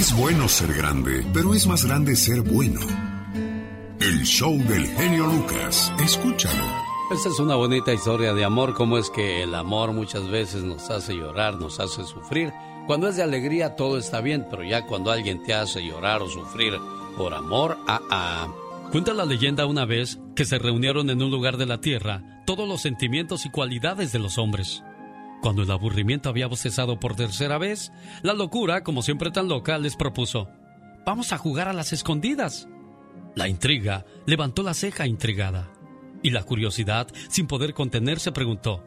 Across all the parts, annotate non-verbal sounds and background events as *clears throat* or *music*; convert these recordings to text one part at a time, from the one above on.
Es bueno ser grande, pero es más grande ser bueno. El show del genio Lucas. Escúchalo. Esta es una bonita historia de amor, como es que el amor muchas veces nos hace llorar, nos hace sufrir. Cuando es de alegría todo está bien, pero ya cuando alguien te hace llorar o sufrir por amor, ah, ah. Cuenta la leyenda una vez que se reunieron en un lugar de la tierra todos los sentimientos y cualidades de los hombres. Cuando el aburrimiento había bostezado por tercera vez, la locura, como siempre tan loca, les propuso, vamos a jugar a las escondidas. La intriga levantó la ceja intrigada y la curiosidad, sin poder contenerse, preguntó,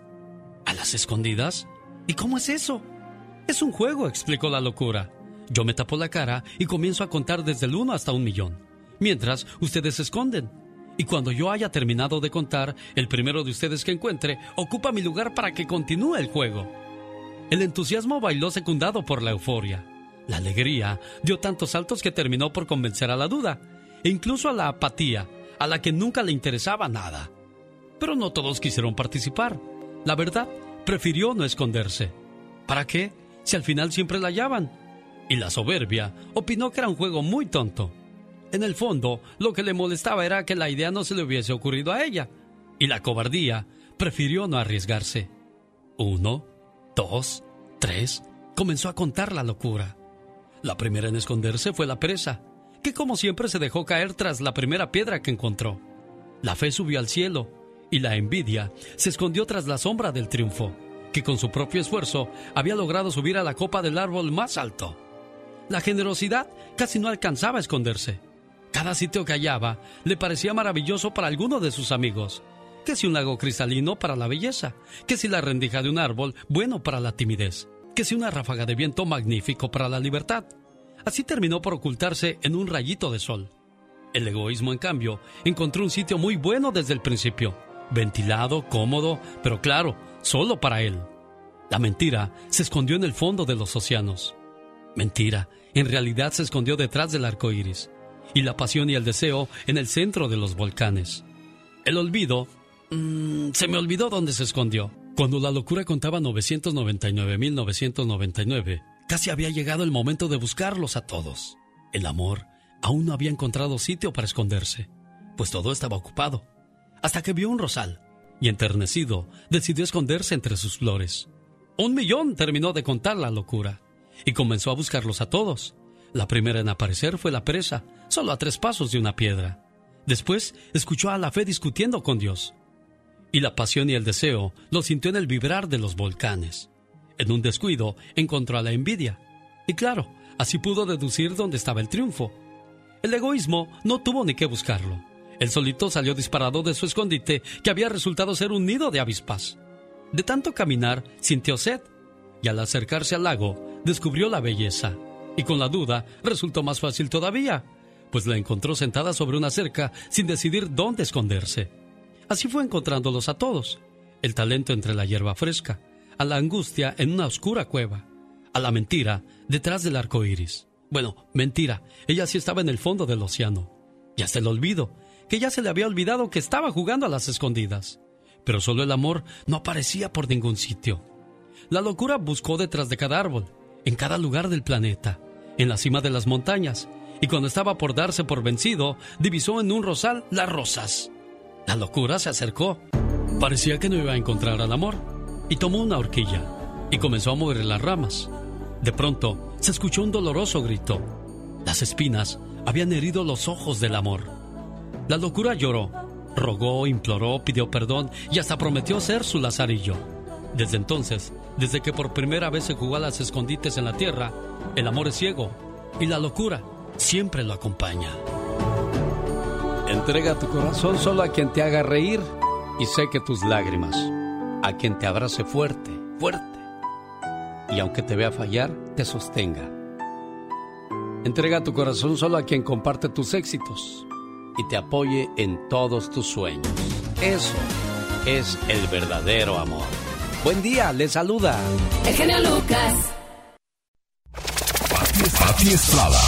¿A las escondidas? ¿Y cómo es eso? Es un juego, explicó la locura. Yo me tapo la cara y comienzo a contar desde el uno hasta un millón, mientras ustedes se esconden. Y cuando yo haya terminado de contar, el primero de ustedes que encuentre ocupa mi lugar para que continúe el juego. El entusiasmo bailó secundado por la euforia. La alegría dio tantos saltos que terminó por convencer a la duda e incluso a la apatía, a la que nunca le interesaba nada. Pero no todos quisieron participar. La verdad, prefirió no esconderse. ¿Para qué? Si al final siempre la hallaban. Y la soberbia opinó que era un juego muy tonto. En el fondo, lo que le molestaba era que la idea no se le hubiese ocurrido a ella. Y la cobardía prefirió no arriesgarse. Uno, dos, tres. Comenzó a contar la locura. La primera en esconderse fue la presa que como siempre se dejó caer tras la primera piedra que encontró. La fe subió al cielo y la envidia se escondió tras la sombra del triunfo, que con su propio esfuerzo había logrado subir a la copa del árbol más alto. La generosidad casi no alcanzaba a esconderse. Cada sitio que hallaba le parecía maravilloso para alguno de sus amigos, que si un lago cristalino para la belleza, que si la rendija de un árbol bueno para la timidez, que si una ráfaga de viento magnífico para la libertad, Así terminó por ocultarse en un rayito de sol. El egoísmo, en cambio, encontró un sitio muy bueno desde el principio, ventilado, cómodo, pero claro, solo para él. La mentira se escondió en el fondo de los océanos. Mentira, en realidad se escondió detrás del arco iris, y la pasión y el deseo en el centro de los volcanes. El olvido. Mmm, se me olvidó dónde se escondió. Cuando la locura contaba 999.999, Casi había llegado el momento de buscarlos a todos. El amor aún no había encontrado sitio para esconderse, pues todo estaba ocupado, hasta que vio un rosal y enternecido decidió esconderse entre sus flores. Un millón terminó de contar la locura y comenzó a buscarlos a todos. La primera en aparecer fue la presa, solo a tres pasos de una piedra. Después escuchó a la fe discutiendo con Dios. Y la pasión y el deseo lo sintió en el vibrar de los volcanes. En un descuido encontró a la envidia. Y claro, así pudo deducir dónde estaba el triunfo. El egoísmo no tuvo ni que buscarlo. El solito salió disparado de su escondite que había resultado ser un nido de avispas. De tanto caminar, sintió sed y al acercarse al lago descubrió la belleza. Y con la duda resultó más fácil todavía, pues la encontró sentada sobre una cerca sin decidir dónde esconderse. Así fue encontrándolos a todos, el talento entre la hierba fresca, a la angustia en una oscura cueva, a la mentira detrás del arco iris. Bueno, mentira, ella sí estaba en el fondo del océano. Y hasta el olvido, que ya se le había olvidado que estaba jugando a las escondidas. Pero solo el amor no aparecía por ningún sitio. La locura buscó detrás de cada árbol, en cada lugar del planeta, en la cima de las montañas, y cuando estaba por darse por vencido, divisó en un rosal las rosas. La locura se acercó. Parecía que no iba a encontrar al amor, y tomó una horquilla y comenzó a mover las ramas. De pronto se escuchó un doloroso grito. Las espinas habían herido los ojos del amor. La locura lloró, rogó, imploró, pidió perdón y hasta prometió ser su lazarillo. Desde entonces, desde que por primera vez se jugó a las escondites en la tierra, el amor es ciego y la locura siempre lo acompaña. Entrega tu corazón solo a quien te haga reír y seque tus lágrimas a quien te abrace fuerte, fuerte, y aunque te vea fallar, te sostenga. Entrega tu corazón solo a quien comparte tus éxitos y te apoye en todos tus sueños. Eso es el verdadero amor. Buen día, le saluda. El genio Lucas. Pati Estrada.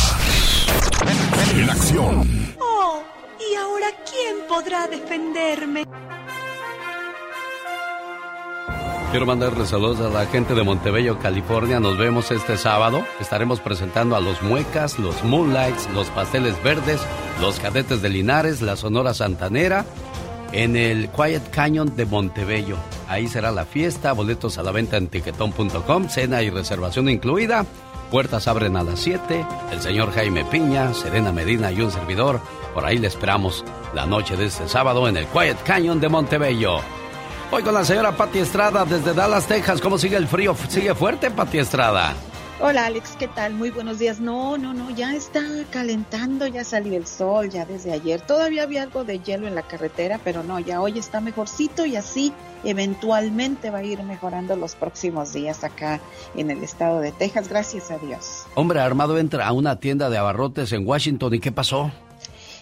En acción. Oh, ¿y ahora quién podrá defenderme? Quiero mandarle saludos a la gente de Montebello, California. Nos vemos este sábado. Estaremos presentando a los Muecas, los Moonlights, los Pasteles Verdes, los Cadetes de Linares, la Sonora Santanera, en el Quiet Canyon de Montebello. Ahí será la fiesta, boletos a la venta en tiquetón.com, cena y reservación incluida. Puertas abren a las 7. El señor Jaime Piña, Serena Medina y un servidor. Por ahí le esperamos la noche de este sábado en el Quiet Canyon de Montebello. Hoy con la señora Pati Estrada desde Dallas, Texas. ¿Cómo sigue el frío? ¿Sigue fuerte, Pati Estrada? Hola Alex, ¿qué tal? Muy buenos días. No, no, no, ya está calentando, ya salió el sol, ya desde ayer. Todavía había algo de hielo en la carretera, pero no, ya hoy está mejorcito y así eventualmente va a ir mejorando los próximos días acá en el estado de Texas, gracias a Dios. Hombre armado entra a una tienda de abarrotes en Washington y ¿qué pasó?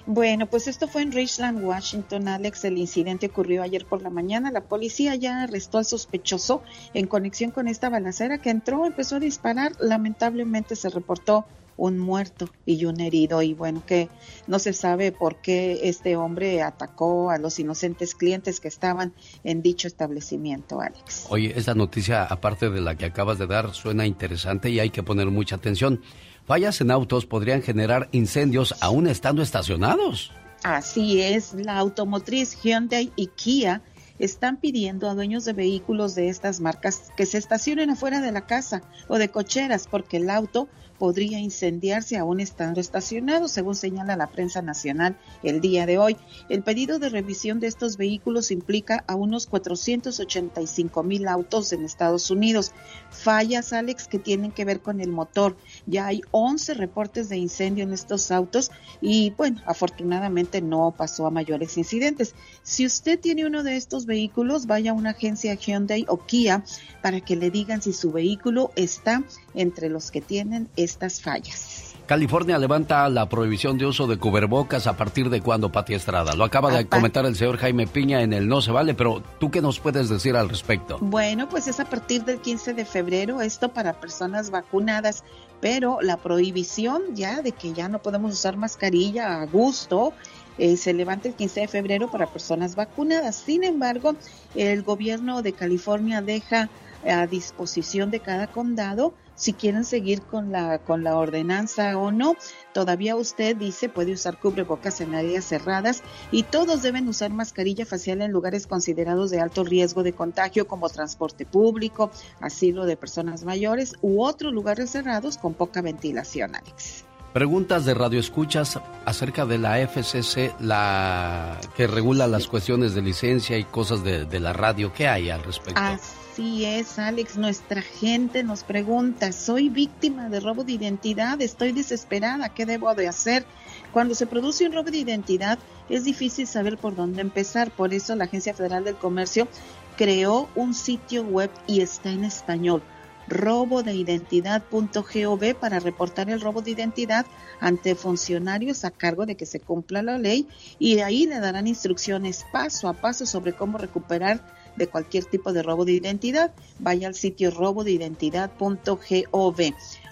Bueno, pues esto fue en Richland, Washington, Alex. El incidente ocurrió ayer por la mañana. La policía ya arrestó al sospechoso en conexión con esta balacera que entró, empezó a disparar. Lamentablemente se reportó un muerto y un herido y bueno que no se sabe por qué este hombre atacó a los inocentes clientes que estaban en dicho establecimiento, Alex. Oye, esta noticia aparte de la que acabas de dar suena interesante y hay que poner mucha atención. Fallas en autos podrían generar incendios aún estando estacionados. Así es, la automotriz Hyundai y Kia están pidiendo a dueños de vehículos de estas marcas que se estacionen afuera de la casa o de cocheras porque el auto podría incendiarse aún estando estacionado, según señala la prensa nacional el día de hoy. El pedido de revisión de estos vehículos implica a unos 485 mil autos en Estados Unidos. Fallas, Alex, que tienen que ver con el motor. Ya hay 11 reportes de incendio en estos autos y, bueno, afortunadamente no pasó a mayores incidentes. Si usted tiene uno de estos vehículos, vaya a una agencia Hyundai o Kia para que le digan si su vehículo está entre los que tienen estas fallas. California levanta la prohibición de uso de cubrebocas a partir de cuando, Pati Estrada. Lo acaba de comentar el señor Jaime Piña en el No se vale, pero ¿tú qué nos puedes decir al respecto? Bueno, pues es a partir del 15 de febrero, esto para personas vacunadas, pero la prohibición ya de que ya no podemos usar mascarilla a gusto eh, se levanta el 15 de febrero para personas vacunadas. Sin embargo, el gobierno de California deja a disposición de cada condado si quieren seguir con la, con la ordenanza o no. Todavía usted dice puede usar cubrebocas en áreas cerradas y todos deben usar mascarilla facial en lugares considerados de alto riesgo de contagio como transporte público, asilo de personas mayores u otros lugares cerrados con poca ventilación, Alex. Preguntas de radioescuchas acerca de la FCC, la que regula las cuestiones de licencia y cosas de, de la radio. ¿Qué hay al respecto? Así es, Alex. Nuestra gente nos pregunta, soy víctima de robo de identidad, estoy desesperada, ¿qué debo de hacer? Cuando se produce un robo de identidad es difícil saber por dónde empezar, por eso la Agencia Federal del Comercio creó un sitio web y está en español robo de identidad.gov para reportar el robo de identidad ante funcionarios a cargo de que se cumpla la ley y ahí le darán instrucciones paso a paso sobre cómo recuperar de cualquier tipo de robo de identidad, vaya al sitio robodeidentidad.gov.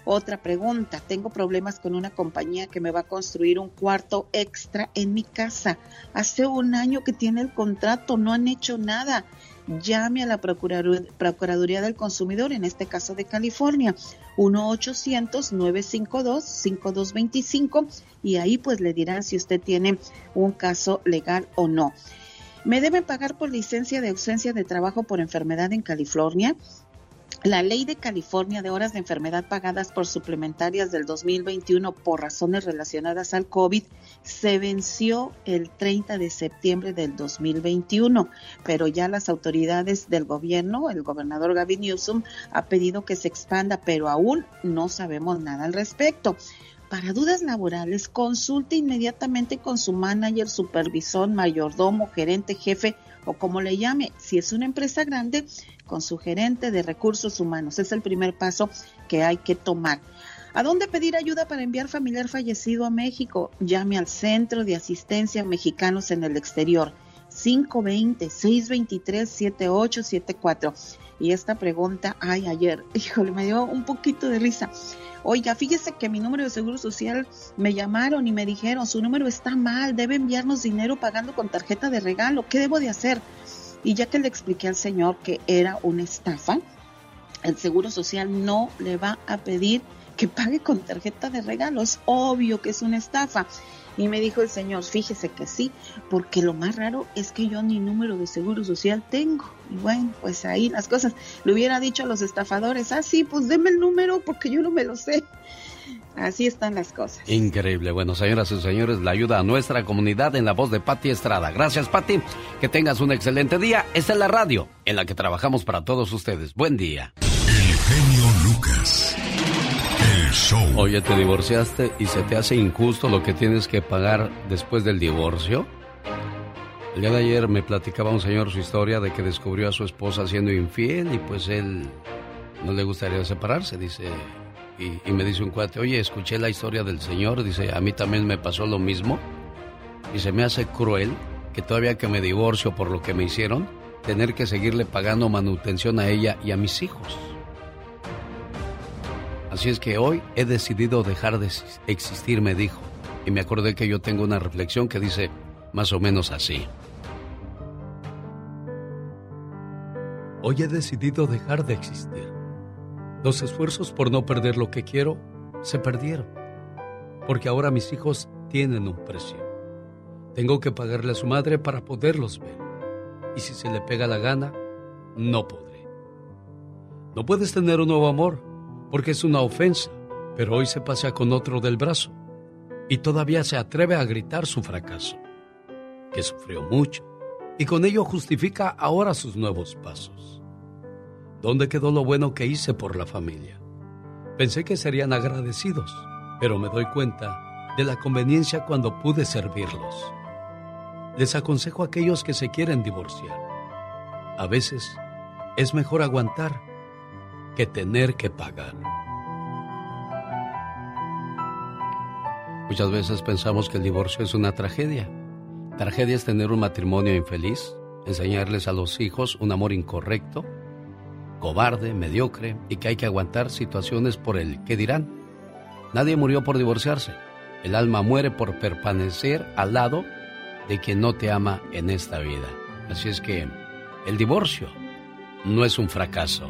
Otra pregunta, tengo problemas con una compañía que me va a construir un cuarto extra en mi casa. Hace un año que tiene el contrato, no han hecho nada. Llame a la Procuraduría del Consumidor, en este caso de California, 1-800-952-5225 y ahí pues le dirán si usted tiene un caso legal o no. Me deben pagar por licencia de ausencia de trabajo por enfermedad en California. La ley de California de horas de enfermedad pagadas por suplementarias del 2021 por razones relacionadas al COVID se venció el 30 de septiembre del 2021, pero ya las autoridades del gobierno, el gobernador Gavin Newsom, ha pedido que se expanda, pero aún no sabemos nada al respecto. Para dudas laborales, consulte inmediatamente con su manager, supervisor, mayordomo, gerente, jefe o como le llame. Si es una empresa grande, con su gerente de recursos humanos. Es el primer paso que hay que tomar. ¿A dónde pedir ayuda para enviar familiar fallecido a México? Llame al Centro de Asistencia Mexicanos en el Exterior. 520-623-7874. Y esta pregunta, ay, ayer, *laughs* híjole, me dio un poquito de risa. Oiga, fíjese que mi número de seguro social me llamaron y me dijeron, su número está mal, debe enviarnos dinero pagando con tarjeta de regalo. ¿Qué debo de hacer? Y ya que le expliqué al señor que era una estafa, el Seguro Social no le va a pedir que pague con tarjeta de regalo. Es obvio que es una estafa. Y me dijo el señor, fíjese que sí, porque lo más raro es que yo ni número de seguro social tengo. Y bueno, pues ahí las cosas. Le hubiera dicho a los estafadores, ah, sí, pues deme el número porque yo no me lo sé. Así están las cosas. Increíble. Bueno, señoras y señores, la ayuda a nuestra comunidad en la voz de Patti Estrada. Gracias, Patti. Que tengas un excelente día. Esta es la radio en la que trabajamos para todos ustedes. Buen día. El genio. Oye, ¿te divorciaste y se te hace injusto lo que tienes que pagar después del divorcio? El día de ayer me platicaba un señor su historia de que descubrió a su esposa siendo infiel y pues él no le gustaría separarse, dice. Y, me dice un cuate, oye, escuché la historia del señor, dice, a mí también me pasó lo mismo. Y se me hace cruel que todavía que me divorcio por lo que me hicieron, tener que seguirle pagando manutención a ella y a mis hijos. Así es que hoy he decidido dejar de existir, me dijo. Y me acordé que yo tengo una reflexión que dice más o menos así. Hoy he decidido dejar de existir. Los esfuerzos por no perder lo que quiero se perdieron. Porque ahora mis hijos tienen un precio. Tengo que pagarle a su madre para poderlos ver. Y si se le pega la gana, no podré. No puedes tener un nuevo amor porque es una ofensa, pero hoy se pasea con otro del brazo y todavía se atreve a gritar su fracaso, que sufrió mucho y con ello justifica ahora sus nuevos pasos. ¿Dónde quedó lo bueno que hice por la familia? Pensé que serían agradecidos, pero me doy cuenta de la conveniencia cuando pude servirlos. Les aconsejo a aquellos que se quieren divorciar. A veces es mejor aguantar que tener que pagar. Muchas veces pensamos que el divorcio es una tragedia. Tragedia es tener un matrimonio infeliz, enseñarles a los hijos un amor incorrecto, cobarde, mediocre y que hay que aguantar situaciones por el que dirán. Nadie murió por divorciarse. El alma muere por permanecer al lado de quien no te ama en esta vida. Así es que el divorcio no es un fracaso.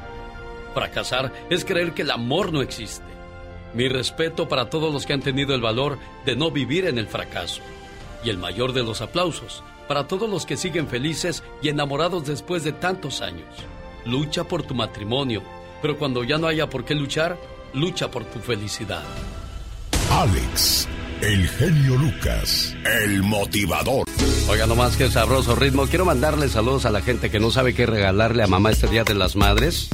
Fracasar es creer que el amor no existe. Mi respeto para todos los que han tenido el valor de no vivir en el fracaso. Y el mayor de los aplausos para todos los que siguen felices y enamorados después de tantos años. Lucha por tu matrimonio, pero cuando ya no haya por qué luchar, lucha por tu felicidad. Alex, el genio Lucas, el motivador. Oiga, nomás que sabroso ritmo. Quiero mandarle saludos a la gente que no sabe qué regalarle a mamá este Día de las Madres.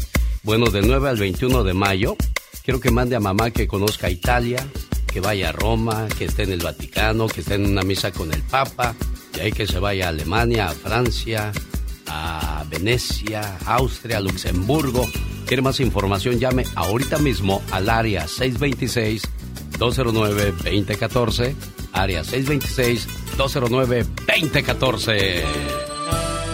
Bueno, del 9 al 21 de mayo, quiero que mande a mamá que conozca Italia, que vaya a Roma, que esté en el Vaticano, que esté en una misa con el Papa, y ahí que se vaya a Alemania, a Francia, a Venecia, Austria, Luxemburgo. ¿Quiere más información? Llame ahorita mismo al área 626-209-2014. Área 626-209-2014.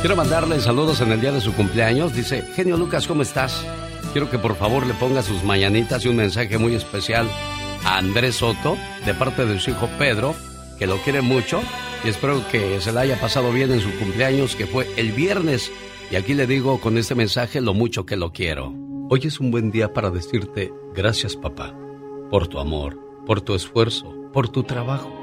Quiero mandarle saludos en el día de su cumpleaños. Dice, genio Lucas, ¿cómo estás? Quiero que por favor le ponga sus mañanitas y un mensaje muy especial a Andrés Soto, de parte de su hijo Pedro, que lo quiere mucho y espero que se la haya pasado bien en su cumpleaños, que fue el viernes. Y aquí le digo con este mensaje lo mucho que lo quiero. Hoy es un buen día para decirte gracias papá, por tu amor, por tu esfuerzo, por tu trabajo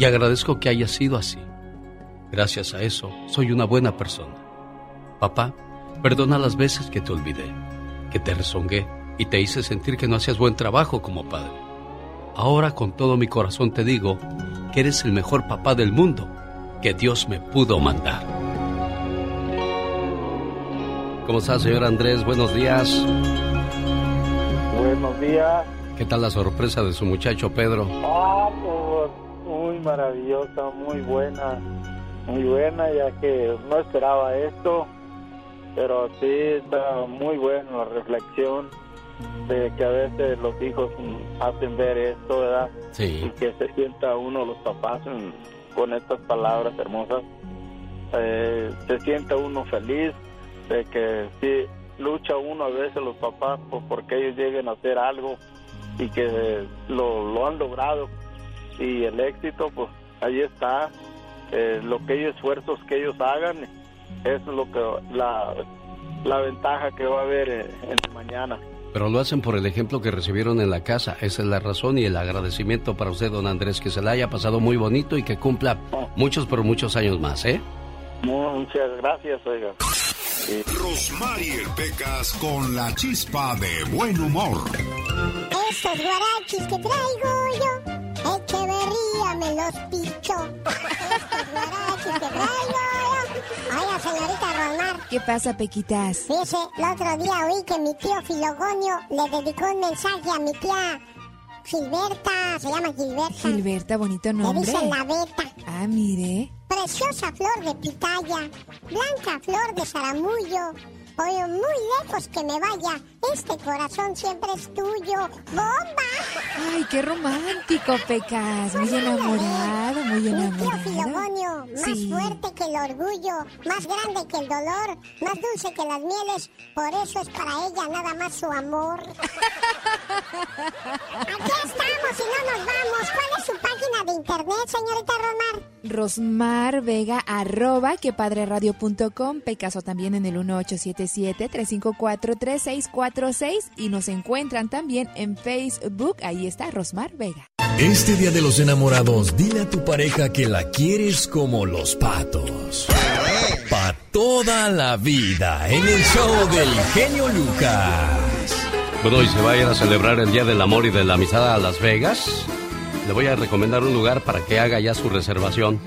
Y agradezco que haya sido así. Gracias a eso, soy una buena persona. Papá, perdona las veces que te olvidé, que te rezongué y te hice sentir que no hacías buen trabajo como padre. Ahora con todo mi corazón te digo que eres el mejor papá del mundo que Dios me pudo mandar. ¿Cómo está, señor Andrés? Buenos días. Buenos días. ¿Qué tal la sorpresa de su muchacho Pedro? Ah, pues maravillosa, muy buena, muy buena, ya que no esperaba esto, pero sí está muy buena la reflexión de que a veces los hijos hacen ver esto, ¿verdad? Sí. Y que se sienta uno, los papás, con estas palabras hermosas, eh, se sienta uno feliz de que sí lucha uno a veces los papás por porque ellos lleguen a hacer algo y que lo, lo han logrado y el éxito pues ahí está eh, lo que ellos esfuerzos que ellos hagan eso es lo que la, la ventaja que va a haber en, en mañana pero lo hacen por el ejemplo que recibieron en la casa. Esa es la razón y el agradecimiento para usted, don Andrés, que se la haya pasado muy bonito y que cumpla muchos, por muchos años más, ¿eh? Muchas gracias, oiga. Rosmarie Pecas con la chispa de buen humor. Estos guarachis que traigo yo, Echeverría me los pichó. Estos guarachis que traigo yo. Oiga, señorita Romar. ¿Qué pasa, Pequitas? Fíjese, el otro día oí que mi tío Filogonio le dedicó un mensaje a mi tía Gilberta, se llama Gilberta. Gilberta, bonito nombre. Le dicen la beta. Ah, mire. Preciosa flor de pitaya, blanca flor de zaramullo. Oye, muy lejos que me vaya, este corazón siempre es tuyo. ¡Bomba! Ay, qué romántico, Pecas. Muy enamorado, muy enamorado. Mi tío Filogonio, más Sí. fuerte que el orgullo, más grande que el dolor, más dulce que las mieles. Por eso es para ella nada más su amor. *laughs* Aquí estamos y no nos vamos. ¿Cuál es su página de internet, señorita Romar? Rosmar Vega, arroba quepadreradio.com, Pecaso también en el 1877-354-3646 y nos encuentran también en Facebook, ahí está Rosmar Vega. Este día de los enamorados, dile a tu pareja que la quieres como los patos. Pa' toda la vida, en el show del genio Lucas. Bueno, y se va a ir a celebrar el Día del Amor y de la Amistad a Las Vegas. Le voy a recomendar un lugar para que haga ya su reservación.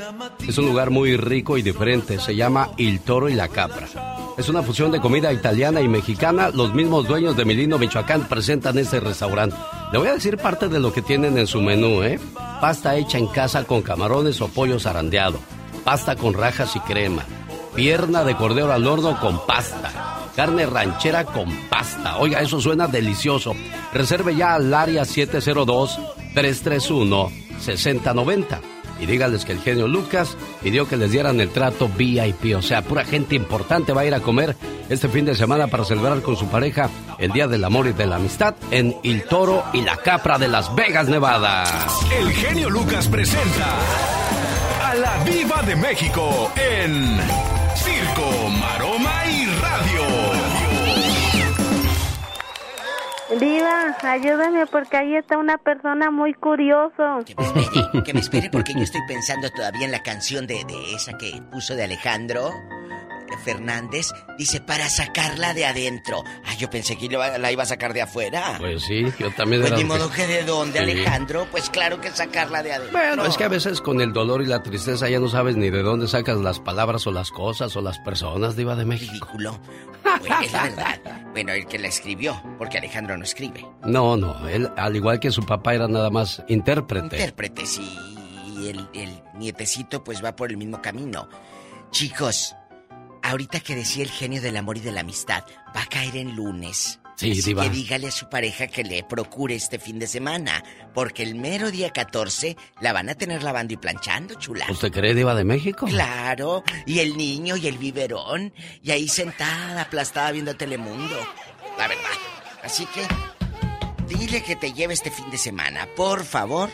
Es un lugar muy rico y diferente. Se llama Il Toro y la Capra. Es una fusión de comida italiana y mexicana. Los mismos dueños de Milino, Michoacán, presentan este restaurante. Le voy a decir parte de lo que tienen en su menú, ¿eh? Pasta hecha en casa con camarones o pollo zarandeado. Pasta con rajas y crema. Pierna de cordero al horno con pasta. Carne ranchera con pasta. Oiga, eso suena delicioso. Reserve ya al área 702-331-6090. Y dígales que el genio Lucas pidió que les dieran el trato VIP. O sea, pura gente importante va a ir a comer este fin de semana para celebrar con su pareja el Día del Amor y de la Amistad en Il Toro y la Capra de Las Vegas, Nevada. El genio Lucas presenta a la Viva de México en Circo, Maroma Diva, ayúdame porque ahí está una persona muy curioso. Que me espere, que me espere porque yo estoy pensando todavía en la canción de, de esa que puso de Alejandro Fernández. Dice, para sacarla de adentro. Ah, yo pensé que la, iba a sacar de afuera. Pues sí, yo también Pues ni modo que de dónde, Sí. Alejandro. Pues claro que sacarla de adentro. Bueno, es que a veces con el dolor y la tristeza ya no sabes ni de dónde sacas las palabras o las cosas o las personas, Diva de México. Ridículo. Bueno, es la verdad. Bueno, el que la escribió, porque Alejandro no escribe. No, no, él, al igual que su papá, era nada más intérprete. Intérprete, sí. Y el, el nietecito pues va por el mismo camino. Chicos, ahorita que decía el genio del amor y de la amistad, va a caer en lunes. Sí, Así diva. que dígale a su pareja que le procure este fin de semana, porque el mero día 14 la van a tener lavando y planchando, chula. ¿Usted cree, Diva de México? Claro, y el niño y el biberón, y ahí sentada, aplastada viendo Telemundo. La verdad. Así que, dile que te lleve este fin de semana, por favor.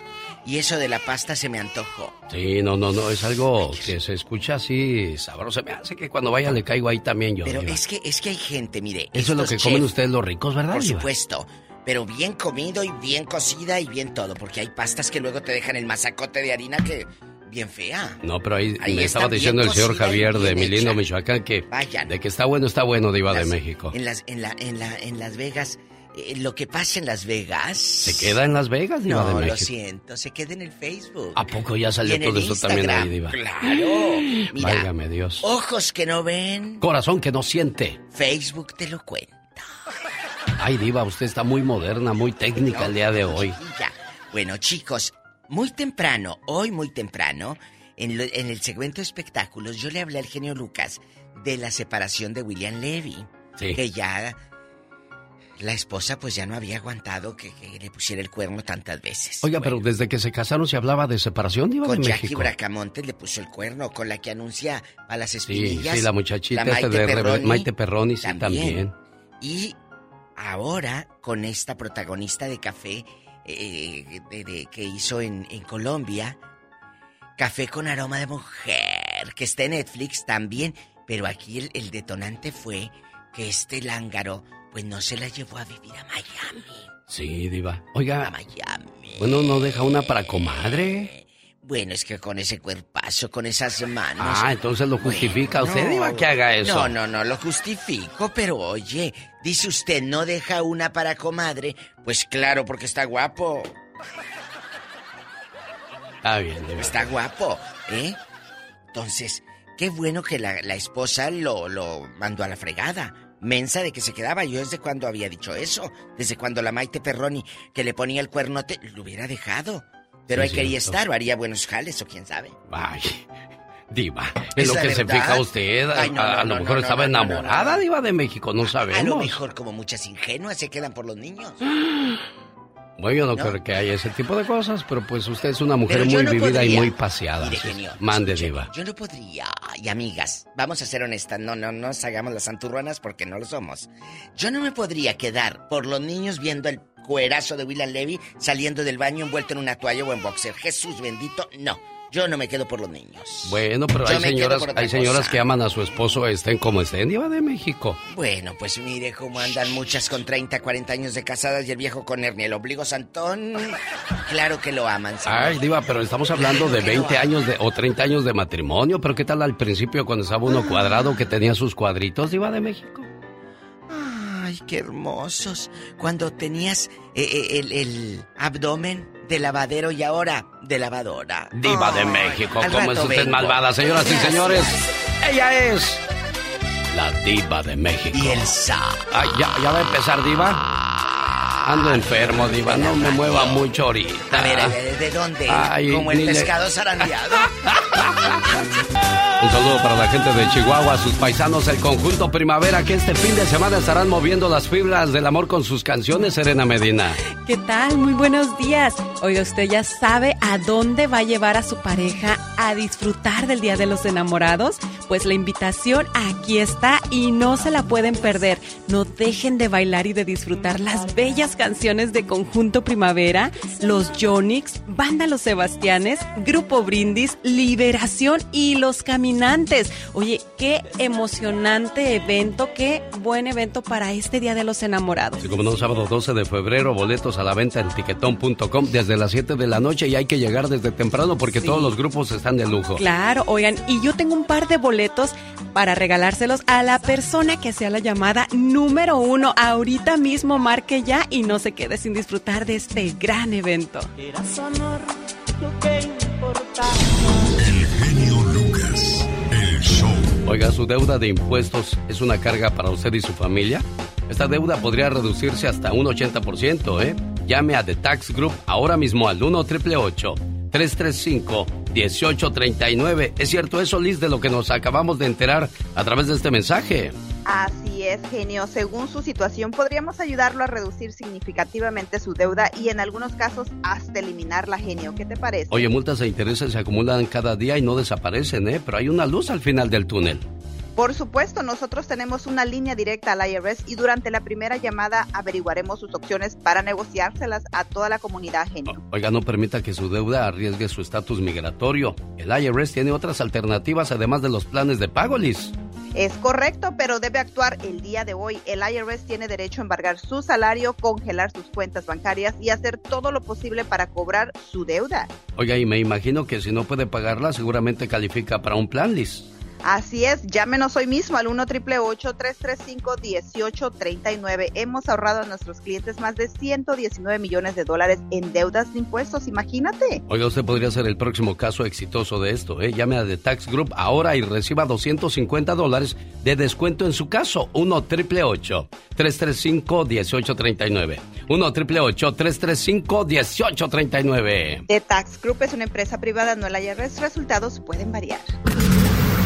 Y eso de la pasta se me antojó. Sí, no, no, no, es algo que se escucha así sabroso. Me hace que cuando vaya le caigo ahí también yo. Pero Diva. es que, es que hay gente, mire. Eso es lo que comen ustedes los ricos, ¿verdad, Por Diva? supuesto. Pero bien comido y bien cocida y bien todo. Porque hay pastas que luego te dejan el masacote de harina que. bien fea. No, pero ahí, Ahí me estaba diciendo el señor Javier de Milindo, hecha. Michoacán, que Vayan. de que está bueno, está bueno, Diva de México. En las, en la, en la, en Las Vegas, eh, lo que pasa en Las Vegas. ¿Se queda en Las Vegas, Diva No, de lo siento, se queda en el Facebook. ¿A poco ya salió todo eso también ahí, Diva? Claro. *gasps* Mira, Válgame Dios. ojos que no ven, Corazón que no siente. Facebook te lo cuenta. Ay, Diva, usted está muy moderna, muy técnica el día de hoy. chiquilla. Bueno, chicos, muy temprano, hoy muy temprano, en, lo- en el segmento de espectáculos, yo le hablé al genio Lucas de la separación de William Levy. Sí. Que ya la esposa pues ya no había aguantado que, que le pusiera el cuerno tantas veces. Oiga, pero desde que se casaron se hablaba de separación, Diva Con de Jackie México. Bracamontes le puso el cuerno, con la que anuncia a las Sí, espinillas. sí, la muchachita la Maite de Perroni, Maite Perroni, sí, también. Y ahora con esta protagonista de café eh, de- de- que hizo en, en Colombia, Café con aroma de mujer, que está en Netflix también, pero aquí el, el detonante fue que este lángaro pues no se la llevó a vivir a Miami. Sí, Diva. Oiga, A Miami. bueno, ¿no deja una para comadre? Bueno, es que con ese cuerpazo, con esas manos. Ah, entonces lo justifica Bueno, usted, no. Diva, que haga eso. No, no, no lo justifico, pero oye, dice usted, no deja una para comadre. Pues claro, porque está guapo. Está bien, Diva. Está guapo, ¿eh? Entonces, qué bueno que la, la esposa lo, lo mandó a la fregada. Mensa de que se quedaba. Yo desde cuando había dicho eso. Desde cuando la Maite Perroni, que le ponía el cuernote, lo hubiera dejado. Pero Sí, ahí quería estar o haría buenos jales o quién sabe. Ay, Diva, Es lo que se fija usted. A, Ay, no, a- a no, lo mejor estaba enamorada. Diva de México, no sabemos. A lo mejor como muchas ingenuas se quedan por los niños. *gasps* *laughs* Bueno, yo no, ¿No? creo que haya ese tipo de cosas, pero pues usted es una mujer yo muy no vivida y muy paseada. Mire, genio, Mande, escúcheme, Diva. Yo no podría. Y amigas, vamos a ser honestas, no, no, no nos hagamos las santurronas porque no lo somos. Yo no me podría quedar por los niños viendo el cuerazo de William Levy saliendo del baño envuelto en una toalla o en boxer. Jesús bendito, no. Yo no me quedo por los niños. Bueno, pero Yo hay señoras, hay señoras cosa. que aman a su esposo estén como estén, Diva de México. Bueno, pues mire cómo andan muchas con 30, 40 años de casadas y el viejo con hernia. El obligo santón, claro que lo aman. señor. Ay, Diva, pero estamos hablando de 20 años de, o 30 años de matrimonio, pero ¿qué tal al principio cuando estaba uno cuadrado que tenía sus cuadritos, Diva de México? Ay, qué hermosos. Cuando tenías eh, eh, el, el abdomen de lavadero y ahora de lavadora. Diva de México, ¿cómo es usted vengo. malvada, señoras y señores? Ella es la Diva de México. Y el sa. Ay, ¿ya, ya va a empezar, Diva? Ando enfermo, Diva, no me mueva mucho ahorita. A ver, a ver, ¿de dónde? Ay, Como el ni le- pescado zarandeado. Un saludo para la gente de Chihuahua, sus paisanos, el conjunto Primavera, que este fin de semana estarán moviendo las fibras del amor con sus canciones, Serena Medina. ¿Qué tal? Muy buenos días. Oiga, usted ya sabe a dónde va a llevar a su pareja a disfrutar del Día de los Enamorados. Pues la invitación aquí está y no se la pueden perder. No dejen de bailar y de disfrutar las bellas canciones de Conjunto Primavera, Los Yonix, Banda Los Sebastianes, Grupo Brindis, Liberación y Los Caminantes. Oye, qué emocionante evento, qué buen evento para este Día de los Enamorados. Como no, sábado 12 de febrero, boletos a la venta en tiquetón.com desde las 7 de la noche y hay que llegar desde temprano porque Sí. todos los grupos están de lujo. Claro, oigan, y yo tengo un par de boletos para regalárselos a la persona que sea la llamada número uno. Ahorita mismo marque ya y no se quede sin disfrutar de este gran evento. El genio Lucas. El show. Oiga, su deuda de impuestos es una carga para usted y su familia. Esta deuda podría reducirse hasta un 80%, ¿eh? Llame a The Tax Group ahora mismo al 1 888 335 1839 ¿Es cierto eso, Liz, de lo que nos acabamos de enterar a través de este mensaje? Así es, genio. Según su situación, podríamos ayudarlo a reducir significativamente su deuda y en algunos casos hasta eliminarla, genio. ¿Qué te parece? Oye, multas e intereses se acumulan cada día y no desaparecen, ¿eh? Pero hay una luz al final del túnel. Por supuesto, nosotros tenemos una línea directa al IRS y durante la primera llamada averiguaremos sus opciones para negociárselas a toda la comunidad genio. Oiga, no permita que su deuda arriesgue su estatus migratorio. El IRS tiene otras alternativas además de los planes de pago, Liz. Es correcto, pero debe actuar el día de hoy. El IRS tiene derecho a embargar su salario, congelar sus cuentas bancarias y hacer todo lo posible para cobrar su deuda. Oiga, y me imagino que si no puede pagarla, seguramente califica para un plan, Liz. Así es, llámenos hoy mismo al 1 335 1839 Hemos ahorrado a nuestros clientes más de 119 millones de dólares en deudas de impuestos, imagínate. Oiga, usted podría ser el próximo caso exitoso de esto, ¿eh? Llame a The Tax Group ahora y reciba 250 dólares de descuento en su caso. 1 335 1839 1 335 1839 The Tax Group es una empresa privada, no la IRS. Resultados pueden variar.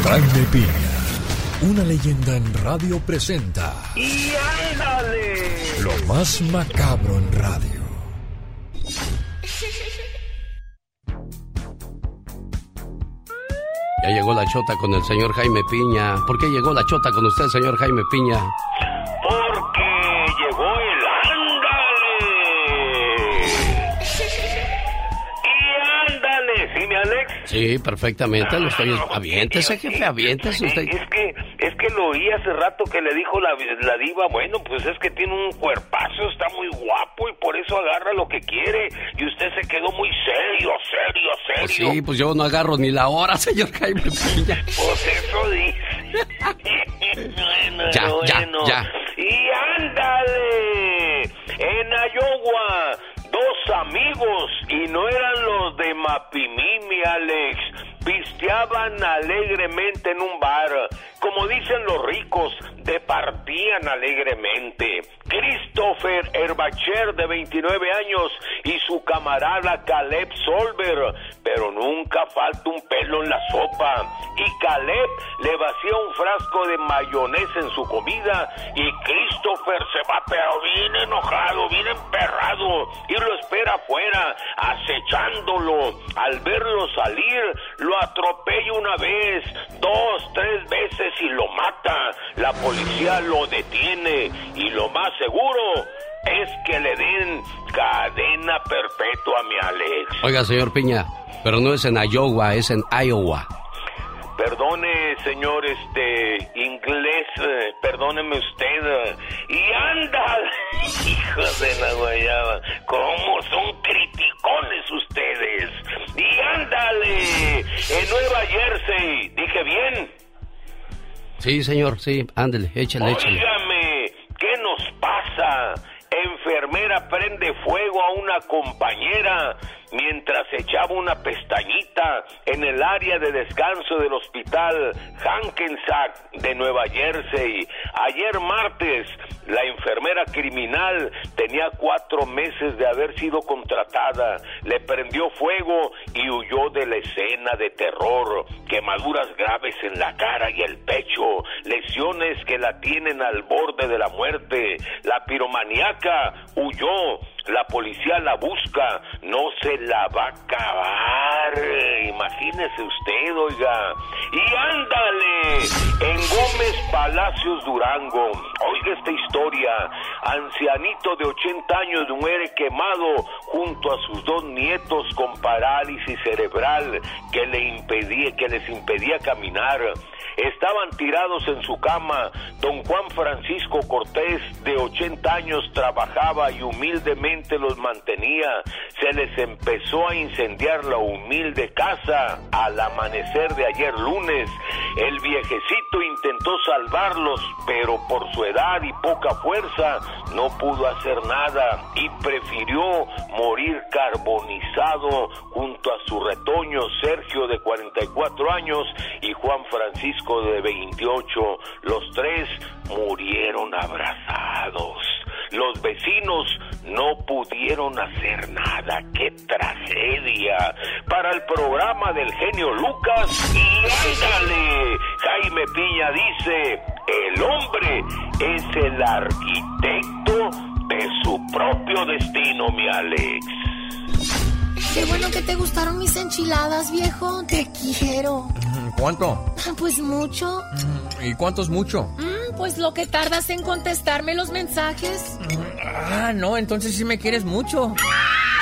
Jaime Piña, una leyenda en radio presenta. ¡Y ándale! Lo más macabro en radio. Ya llegó la chota con el señor Jaime Piña. ¿Por qué llegó la chota con usted, señor Jaime Piña? Sí, perfectamente, lo estoy... Aviéntese, jefe, aviéntese usted. Es que, es que lo oí hace rato que le dijo la, la diva, bueno, pues es que tiene un cuerpazo, está muy guapo y por eso agarra lo que quiere. Y usted se quedó muy serio, serio, serio. Pues sí, pues yo no agarro ni la hora, *laughs* señor Jaime Piña. Pues eso dice. *laughs* bueno, ya, bueno. ya, ya. Y ándale, en Iowa dos amigos y no eran los de Mapimimi, Alex. Pisteaban alegremente en un bar. Como dicen los ricos, departían alegremente. Christopher Herbacher, de 29 años, y su camarada Caleb Solver. Pero nunca falta un pelo en la sopa. Y Caleb le vacía un frasco de mayonesa en su comida. Y Christopher se va, pero bien enojado, bien emperrado. Y lo espera afuera, acechándolo. Al verlo salir, lo atropella una vez, dos, tres veces y lo mata. La policía lo detiene y lo más seguro es que le den cadena perpetua a mi Alex. Oiga, señor Piña, pero no es en Iowa, es en Iowa. Perdone, señor, este, inglés, eh, perdóneme usted. eh, y anda, *laughs* hijos de la guayaba, cómo son criticones ustedes. Y ándale, en Nueva Jersey, dije bien. Sí, señor, sí, ándele, échale, échale. Óigame, ¿qué nos pasa? Enfermera prende fuego a una compañera mientras echaba una pestañita en el área de descanso del hospital Hankensack de Nueva Jersey. Ayer martes, la enfermera criminal tenía cuatro meses de haber sido contratada. Le prendió fuego y huyó de la escena de terror. Quemaduras graves en la cara y el pecho. Lesiones que la tienen al borde de la muerte. La piromaniaca huyó. La policía la busca, no se la va a acabar. Imagínese usted, oiga. Y ándale, en Gómez Palacios Durango. Oiga esta historia. Ancianito de 80 años muere quemado junto a sus dos nietos con parálisis cerebral que le impedía, que les impedía caminar. Estaban tirados en su cama. Don Juan Francisco Cortés, de 80 años, trabajaba y humildemente los mantenía. Se les empezó a incendiar la humilde casa al amanecer de ayer lunes. El viejecito intentó salvarlos, pero por su edad y poca fuerza no pudo hacer nada y prefirió morir carbonizado junto a su retoño Sergio de 44 años y Juan Francisco de 28. Los tres murieron abrazados. Los vecinos no pudieron hacer nada. ¡Qué tragedia! Para el programa del genio Lucas, y ándale, Jaime Piña dice, El hombre es el arquitecto de su propio destino, mi Alex. Qué bueno que te gustaron mis enchiladas, viejo. Te quiero. ¿Cuánto? *laughs* Pues mucho. ¿Y cuánto es mucho? Mm, pues lo que tardas en contestarme los mensajes. Ah, no, entonces sí me quieres mucho.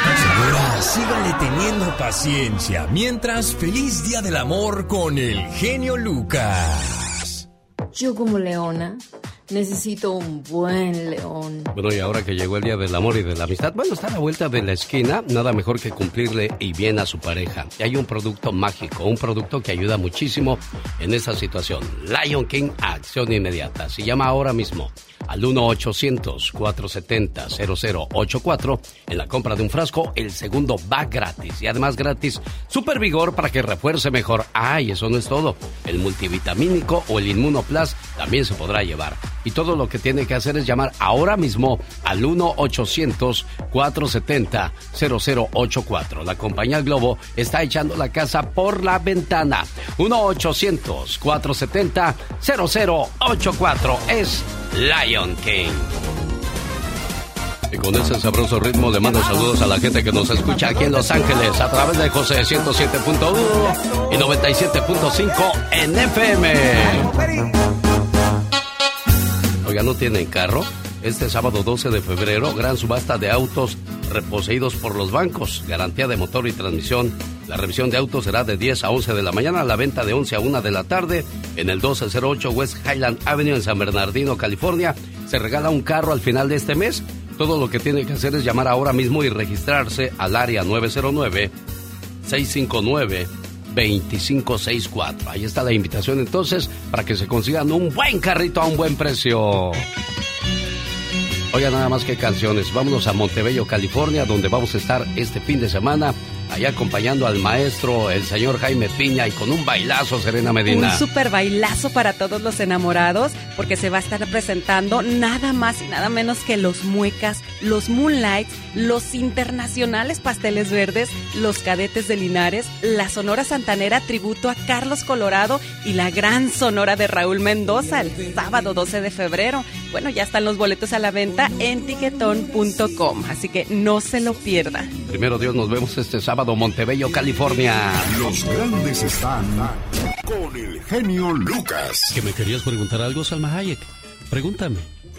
Señora, sígale teniendo paciencia. Mientras, feliz día del amor con el genio Lucas. Yo como leona necesito un buen león. Bueno, y ahora que llegó el día del amor y de la amistad, bueno, está a la vuelta de la esquina, nada mejor que cumplirle y bien a su pareja. Y hay un producto mágico, un producto que ayuda muchísimo en esta situación. Lion King Acción Inmediata. Se llama ahora mismo al 1-800-470-0084. En la compra de un frasco, el segundo va gratis. Y además gratis, Super Vigor para que refuerce mejor. Ah, y eso no es todo. El multivitamínico o el Inmunoplus también se podrá llevar. Y todo lo que tiene que hacer es llamar ahora mismo al 1-800-470-0084. La compañía Globo está echando la casa por la ventana. 1-800-470-0084. Es Lion King. Y con ese sabroso ritmo le mando saludos a la gente que nos escucha aquí en Los Ángeles a través de José 107.1 y 97.5 en FM. Oiga, ¿no tienen carro? Este sábado 12 de febrero, gran subasta de autos reposeídos por los bancos, garantía de motor y transmisión. La revisión de autos será de 10 a 11 de la mañana, la venta de 11 a 1 de la tarde en el 1208 West Highland Avenue en San Bernardino, California. Se regala un carro al final de este mes. Todo lo que tiene que hacer es llamar ahora mismo y registrarse al área 909 659 2564. Ahí está la invitación entonces para que se consigan un buen carrito a un buen precio. Oiga, nada más que canciones. Vámonos a Montebello, California, donde vamos a estar este fin de semana, allá acompañando al maestro, el señor Jaime Piña, y con un bailazo, Serena Medina. Un super bailazo para todos los enamorados, porque se va a estar presentando nada más y nada menos que los muecas, los moonlights, los internacionales pasteles verdes, los cadetes de Linares, la Sonora Santanera tributo a Carlos Colorado y la gran Sonora de Raúl Mendoza el sábado 12 de febrero. Bueno, ya están los boletos a la venta en tiquetón.com, así que no se lo pierda. Primero Dios, nos vemos este sábado Montebello, California. Los grandes están con el genio Lucas. ¿Que me querías preguntar algo, Salma Hayek? Pregúntame.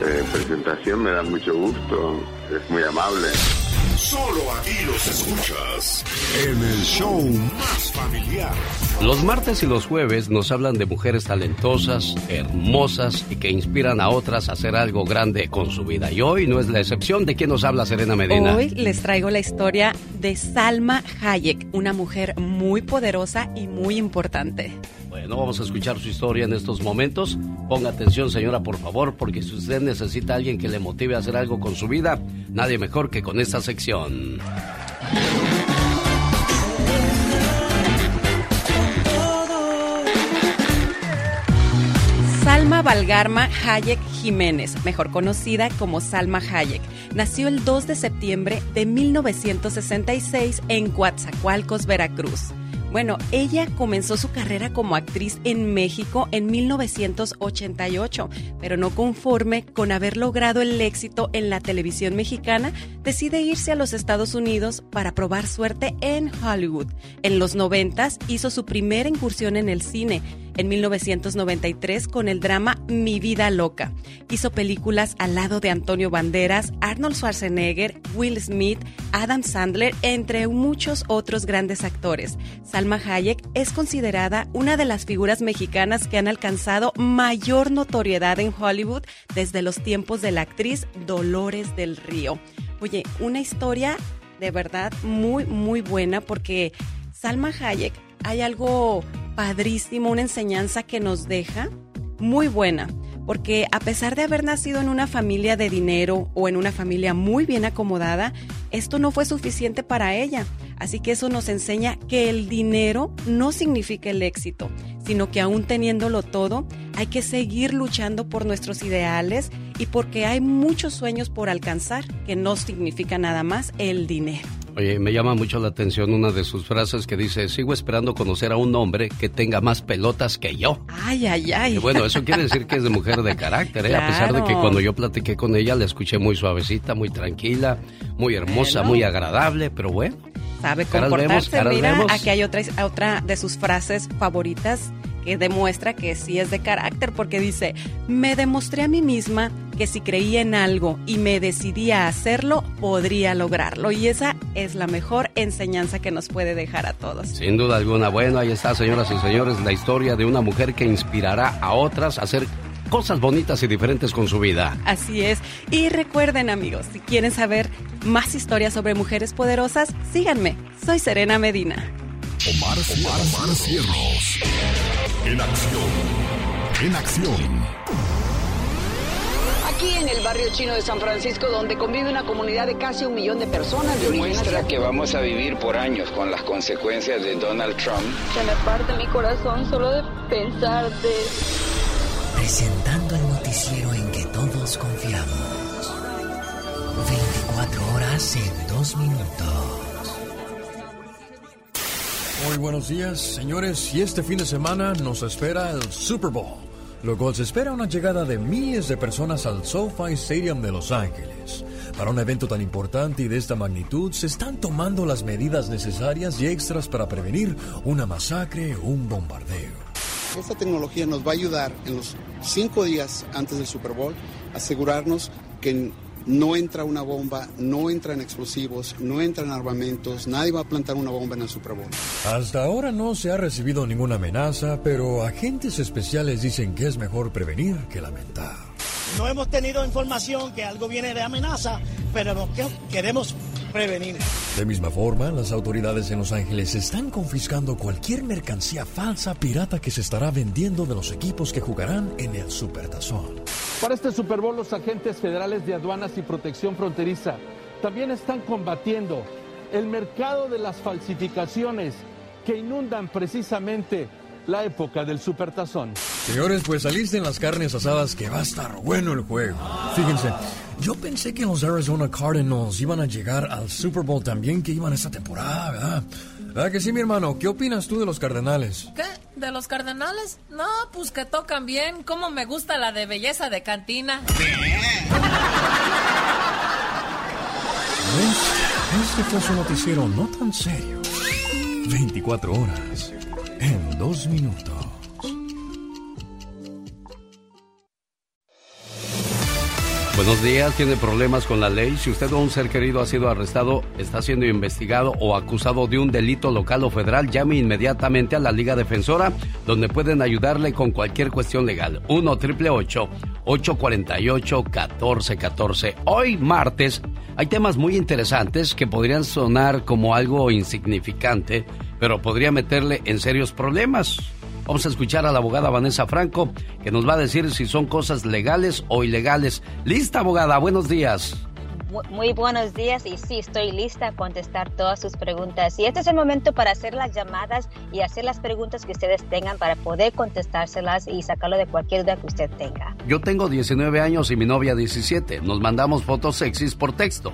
eh, presentación, me da mucho gusto, es muy amable. Solo aquí los escuchas en el show más familiar. Los martes y los jueves nos hablan de mujeres talentosas, hermosas y que inspiran a otras a hacer algo grande con su vida. Y hoy no es la excepción. ¿De quién nos habla Serena Medina? Hoy les traigo la historia de Salma Hayek, una mujer muy poderosa y muy importante. Bueno, vamos a escuchar su historia en estos momentos. Ponga atención, señora, por favor, porque si usted necesita a alguien que le motive a hacer algo con su vida, nadie mejor que con esta sección. Salma Valgarma Hayek Jiménez, mejor conocida como Salma Hayek, nació el 2 de septiembre de 1966 en Coatzacoalcos, Veracruz. Bueno, ella comenzó su carrera como actriz en México en 1988, pero no conforme con haber logrado el éxito en la televisión mexicana, decide irse a los Estados Unidos para probar suerte en Hollywood. En los 90 hizo su primera incursión en el cine en 1993 con el drama Mi vida loca. Hizo películas al lado de Antonio Banderas, Arnold Schwarzenegger, Will Smith, Adam Sandler, entre muchos otros grandes actores. Salma Hayek es considerada una de las figuras mexicanas que han alcanzado mayor notoriedad en Hollywood desde los tiempos de la actriz Dolores del Río. Oye, una historia de verdad muy, muy buena porque Salma Hayek hay algo padrísimo, una enseñanza que nos deja muy buena, porque a pesar de haber nacido en una familia de dinero o en una familia muy bien acomodada, esto no fue suficiente para ella. Así que eso nos enseña que el dinero no significa el éxito, sino que aún teniéndolo todo, hay que seguir luchando por nuestros ideales y porque hay muchos sueños por alcanzar que no significa nada más el dinero. Oye, me llama mucho la atención una de sus frases que dice, sigo esperando conocer a un hombre que tenga más pelotas que yo. Ay, ay, ay. Y bueno, eso quiere decir que es de mujer de carácter, ¿eh? A pesar de que cuando yo platiqué con ella la escuché muy suavecita, muy tranquila, muy hermosa, Bueno. muy agradable, pero bueno. Sabe comportarse. vemos, Mira, vemos. aquí hay otra, otra de sus frases favoritas que demuestra que sí es de carácter porque dice, me demostré a mí misma que si creía en algo y me decidía a hacerlo, podría lograrlo. Y esa es la mejor enseñanza que nos puede dejar a todos. Sin duda alguna. Bueno, ahí está, señoras y señores, la historia de una mujer que inspirará a otras a hacer cosas bonitas y diferentes con su vida. Así es. Y recuerden amigos, si quieren saber más historias sobre mujeres poderosas, síganme. Soy Serena Medina. Omar, Omar, Omar Cierros. En acción. En acción. Aquí en el barrio chino de San Francisco, donde convive una comunidad de casi un millón de personas de origen Demuestra asiático. que vamos a vivir por años con las consecuencias de Donald Trump. Se me parte mi corazón solo de pensarte. Presentando el noticiero en que todos confiamos. 24 horas en 2 minutos. Muy buenos días, señores. Y este fin de semana nos espera el Super Bowl. Luego se espera una llegada de miles de personas al SoFi Stadium de Los Ángeles. Para un evento tan importante y de esta magnitud, se están tomando las medidas necesarias y extras para prevenir una masacre o un bombardeo. Esta tecnología nos va a ayudar en los cinco días antes del Super Bowl a asegurarnos que no entra una bomba, no entran explosivos, no entran armamentos, nadie va a plantar una bomba en el Super Bowl. Hasta ahora no se ha recibido ninguna amenaza, pero agentes especiales dicen que es mejor prevenir que lamentar. No hemos tenido información que algo viene de amenaza, pero lo que queremos prevenir. De misma forma, las autoridades en Los Ángeles están confiscando cualquier mercancía falsa pirata que se estará vendiendo de los equipos que jugarán en el Supertazón. Para este Super Bowl, los agentes federales de aduanas y protección fronteriza también están combatiendo el mercado de las falsificaciones que inundan precisamente la época del Supertazón. Señores, pues alisten las carnes asadas que va a estar bueno el juego. Fíjense, yo pensé que los Arizona Cardinals iban a llegar al Super Bowl también que iban esta temporada, ¿verdad? ¿Verdad que sí, mi hermano? ¿Qué opinas tú de los Cardenales? ¿Qué? ¿De los cardenales? No, pues que tocan bien. Como me gusta la de belleza de cantina. Este fue su noticiero no tan serio. 24 horas en 2 minutos. Buenos días, tiene problemas con la ley. Si usted o un ser querido ha sido arrestado, está siendo investigado o acusado de un delito local o federal, llame inmediatamente a la Liga Defensora, donde pueden ayudarle con cualquier cuestión legal. 1 888 848 1414 Hoy, martes, hay temas muy interesantes que podrían sonar como algo insignificante, pero podría meterle en serios problemas. Vamos a escuchar a la abogada Vanessa Franco, que nos va a decir si son cosas legales o ilegales. Lista, abogada, buenos días. Mu- Muy buenos días y sí, estoy lista a contestar todas sus preguntas. Y este es el momento para hacer las llamadas y hacer las preguntas que ustedes tengan para poder contestárselas y sacarlo de cualquier duda que usted tenga. Yo tengo 19 años y mi novia 17. Nos mandamos fotos sexys por texto.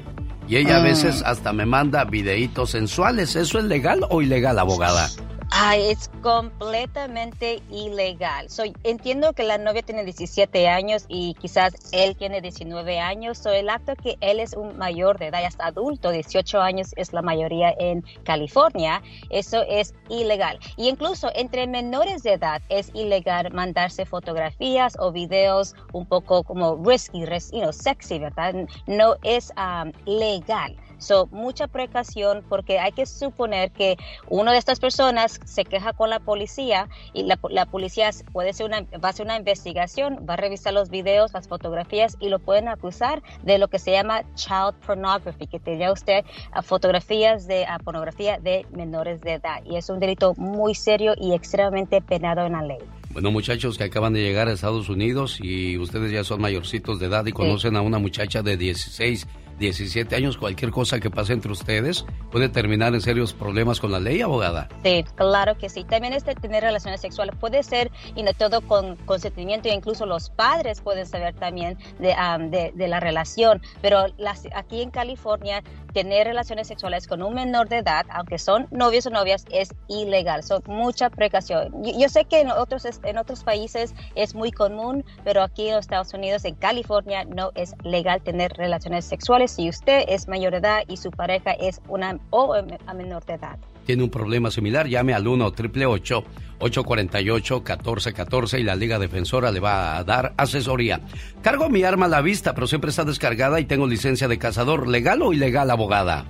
Y ella a Mm. veces hasta me manda videitos sensuales. ¿Eso es legal o ilegal, abogada? Ay, es completamente ilegal. Soy, entiendo que la novia tiene 17 años y quizás él tiene 19 años. So, el acto que él es un mayor de edad, ya hasta adulto, 18 años es la mayoría en California, eso es ilegal. Y incluso entre menores de edad es ilegal mandarse fotografías o videos un poco como risky, you know, sexy, ¿verdad? No es um, legal. So, mucha precaución porque hay que suponer que una de estas personas se queja con la policía y la, la policía puede ser una, va a hacer una investigación, va a revisar los videos, las fotografías y lo pueden acusar de lo que se llama child pornography, que tenía usted a fotografías de a pornografía de menores de edad y es un delito muy serio y extremadamente penado en la ley. Bueno, muchachos que acaban de llegar a Estados Unidos y ustedes ya son mayorcitos de edad y conocen a una muchacha de 16, 17 años, cualquier cosa que pase entre ustedes puede terminar en serios problemas con la ley, abogada. Sí, claro que sí. También este tener relaciones sexuales puede ser, y no todo con consentimiento, e incluso los padres pueden saber también de, de, de la relación. Pero las, aquí en California, tener relaciones sexuales con un menor de edad, aunque son novios o novias, es ilegal. Son mucha precaución. Yo, yo, sé que en otros, en otros países es muy común, pero aquí en los Estados Unidos, en California, no es legal tener relaciones sexuales si usted es mayor de edad y su pareja es una o a menor de edad. Tiene un problema similar, llame al 1 888 848 1414 y la Liga Defensora le va a dar asesoría. Cargo mi arma a la vista, pero siempre está descargada y tengo licencia de cazador. ¿Legal o ilegal, abogada?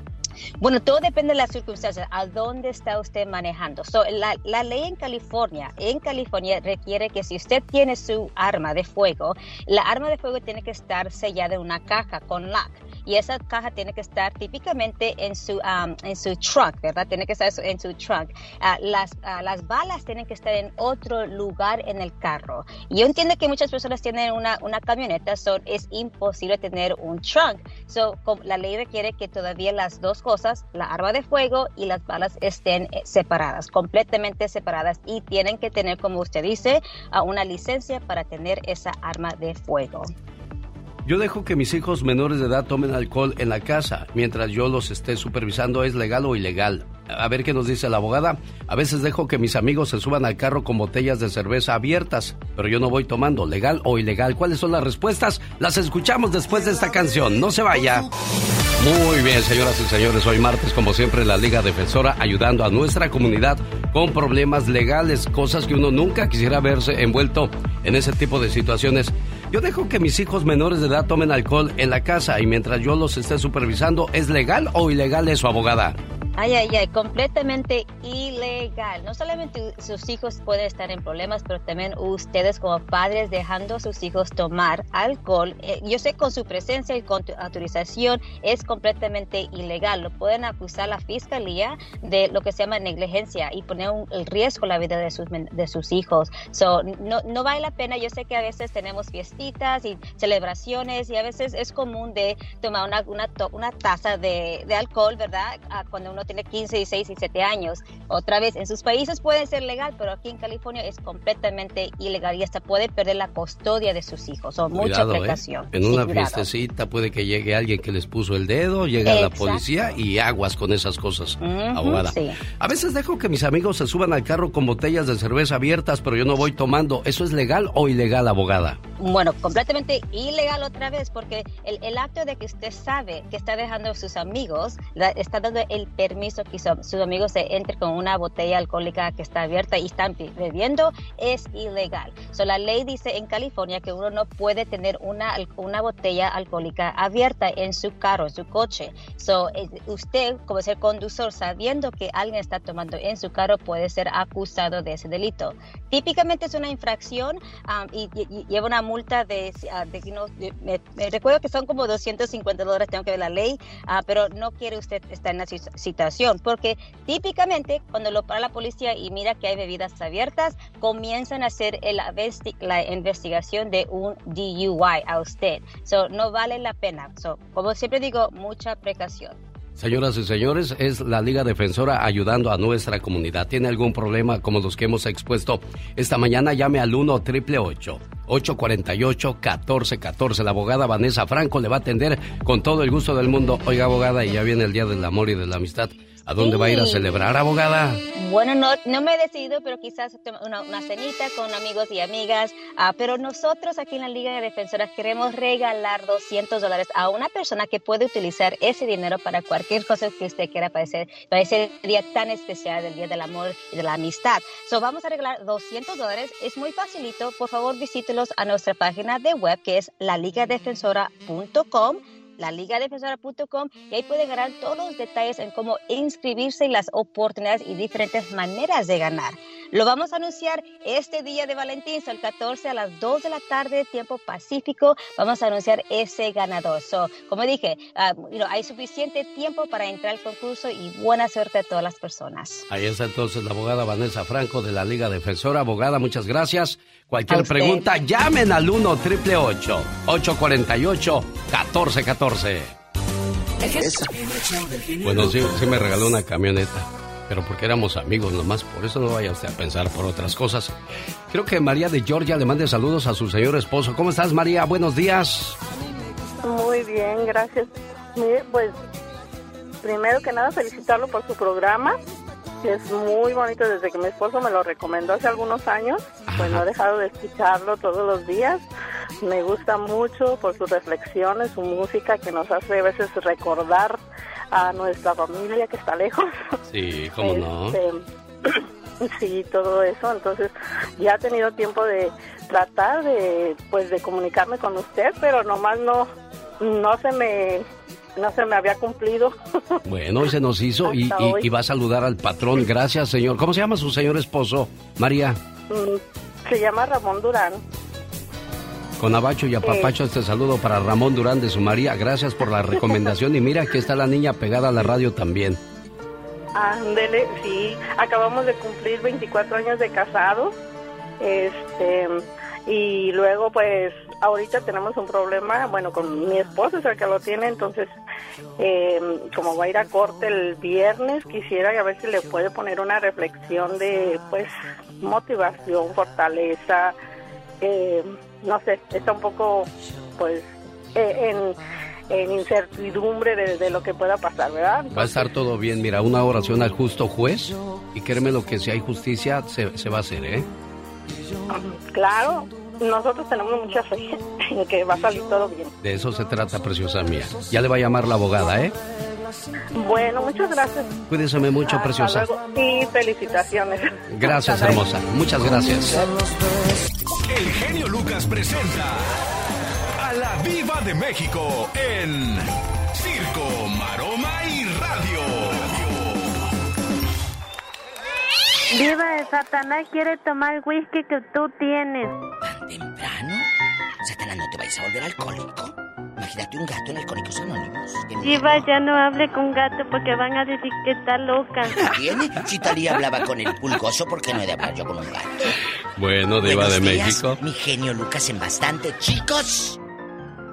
Bueno, todo depende de las circunstancias, a dónde está usted manejando. So, la, la, ley en California, en California requiere que si usted tiene su arma de fuego, la arma de fuego tiene que estar sellada en una caja con lock y esa caja tiene que estar típicamente en su, um, en su trunk, ¿verdad? Tiene que estar en su trunk. Uh, las, uh, las balas tienen que estar en otro lugar en el carro. Y yo entiendo que muchas personas tienen una, una camioneta, so es imposible tener un trunk. So, la ley requiere que todavía las dos cosas, la arma de fuego y las balas estén eh, separadas, completamente separadas y tienen que tener, como usted dice, uh, una licencia para tener esa arma de fuego. Yo dejo que mis hijos menores de edad tomen alcohol en la casa mientras yo los esté supervisando. ¿Es legal o ilegal? A ver qué nos dice la abogada. A veces dejo que mis amigos se suban al carro con botellas de cerveza abiertas, pero yo no voy tomando. ¿Legal o ilegal? ¿Cuáles son las respuestas? Las escuchamos después de esta canción. No se vaya. Muy bien, señoras y señores. Hoy martes, como siempre, la Liga Defensora ayudando a nuestra comunidad con problemas legales, cosas que uno nunca quisiera verse envuelto en ese tipo de situaciones. Yo dejo que mis hijos menores de edad tomen alcohol en la casa y mientras yo los esté supervisando, ¿es legal o ilegal eso, abogada? Ay, ay, ay, completamente ilegal. No solamente sus hijos pueden estar en problemas, pero también ustedes como padres dejando a sus hijos tomar alcohol. Eh, yo sé con su presencia y con autorización es completamente ilegal. Lo pueden acusar la fiscalía de lo que se llama negligencia y poner un, el riesgo la vida de sus, de sus hijos. So, no, no vale la pena. Yo sé que a veces tenemos fiestitas y celebraciones y a veces es común de tomar una, una, una taza de, de alcohol, ¿verdad? Cuando uno tiene 15, 16 y 17 años. Otra vez, en sus países puede ser legal, pero aquí en California es completamente ilegal y hasta puede perder la custodia de sus hijos. O mucha ¿eh? precaución. En una fiestecita puede que llegue alguien que les puso el dedo, llega la policía y aguas con esas cosas, abogada. A veces dejo que mis amigos se suban al carro con botellas de cerveza abiertas, pero yo no voy tomando. ¿Eso es legal o ilegal, abogada? Bueno, completamente ilegal otra vez, porque el, el acto de que usted sabe que está dejando a sus amigos, la, está dando el permiso que su, sus se entre con una botella alcohólica que está abierta y están bebiendo, es ilegal. So, la ley dice en California que uno no puede tener una, una botella alcohólica abierta en su carro, en su coche. So, usted, como es el conductor, sabiendo que alguien está tomando en su carro, puede ser acusado de ese delito. Típicamente es una infracción um, y, y, y, lleva una multa de, uh, de, no, me, me, recuerdo que son como 250 dólares, tengo que ver la ley, uh, pero no quiere usted estar en la situación, porque típicamente cuando lo para la policía y mira que hay bebidas abiertas, comienzan a hacer el, la investigación de un DUI a usted. So, no vale la pena. So, como siempre digo, mucha precaución. Señoras y señores, es la Liga Defensora ayudando a nuestra comunidad. ¿Tiene algún problema como los que hemos expuesto esta mañana? Llame al 1 888 848 1414 La abogada Vanessa Franco le va a atender con todo el gusto del mundo. Oiga, abogada, y ya viene el Día del Amor y de la Amistad. ¿A dónde sí. va a ir a celebrar, abogada? Bueno, no, no me he decidido, pero quizás una, una cenita con amigos y amigas. Uh, pero nosotros aquí en la Liga de Defensoras queremos regalar 200 dólares a una persona que puede utilizar ese dinero para cualquier cosa que usted quiera para ese, para ese día tan especial del Día del Amor y de la Amistad. So, vamos a regalar 200 dólares. Es muy facilito. Por favor, visítelos a nuestra página de web que es laligadefensora.com laligadefensora.com y ahí pueden ganar todos los detalles en cómo inscribirse y las oportunidades y diferentes maneras de ganar. Lo vamos a anunciar este día de Valentín, el 14 a las 2 de la tarde, tiempo pacífico. Vamos a anunciar ese ganador. So, como dije, ah, hay suficiente tiempo para entrar al concurso y buena suerte a todas las personas. Ahí está entonces la abogada Vanessa Franco de la Liga Defensora. Abogada, muchas gracias. Cualquier pregunta, llamen al 1 888 848 1414 Bueno, sí, sí me regaló una camioneta, pero porque éramos amigos nomás, por eso no vaya usted a pensar por otras cosas. Creo que María de Georgia le mande saludos a su señor esposo. ¿Cómo estás, María? Buenos días. Muy bien, gracias. Mire, pues, primero que nada felicitarlo por su programa es muy bonito desde que mi esposo me lo recomendó hace algunos años. Pues no he dejado de escucharlo todos los días. Me gusta mucho por sus reflexiones, su música que nos hace a veces recordar a nuestra familia que está lejos. Sí, cómo no. Este, *clears throat* sí, todo eso. Entonces ya he tenido tiempo de tratar de, pues, de comunicarme con usted, pero nomás no, no se me no se me había cumplido. *laughs* Bueno, y se nos hizo y, va a saludar al patrón. Gracias, señor. ¿Cómo se llama su señor esposo, María? Mm, se llama Ramón Durán. Con abacho y apapacho este saludo para Ramón Durán de su María. Gracias por la recomendación. Y mira, aquí está la niña pegada a la radio también. Ándele, sí. Acabamos de cumplir 24 años de casado. Este, y luego pues ahorita tenemos un problema, bueno, con mi esposo es el que lo tiene, entonces eh, como va a ir a corte el viernes, quisiera a ver si le puede poner una reflexión de pues motivación, fortaleza, eh, no sé, está un poco pues eh, en en incertidumbre de, lo que pueda pasar, ¿verdad? va a estar todo bien, mira, una oración al justo juez y créeme lo que si hay justicia se, se va a hacer, ¿eh? Claro, nosotros tenemos mucha fe en que va a salir todo bien. De eso se trata, preciosa mía. Ya le va a llamar la abogada, ¿eh? Bueno, muchas gracias. Cuídese mucho, preciosa. Y felicitaciones. Gracias, hermosa. Muchas gracias. El genio Lucas presenta a la Viva de México en Circo, Maroma y Radio. Viva, Satanás quiere tomar el whisky que tú tienes. ¿Tan temprano? Satanás, ¿no te vayas a volver alcohólico? Imagínate un gato en Alcohólicos Anónimos. Viva, ya no hable con gato porque van a decir que está loca. ¿Tiene? Si Talía hablaba con el pulgoso, ¿por qué no he de hablar yo con un gato? Bueno, Diva de México. Mi genio Lucas en bastante. ¡Chicos!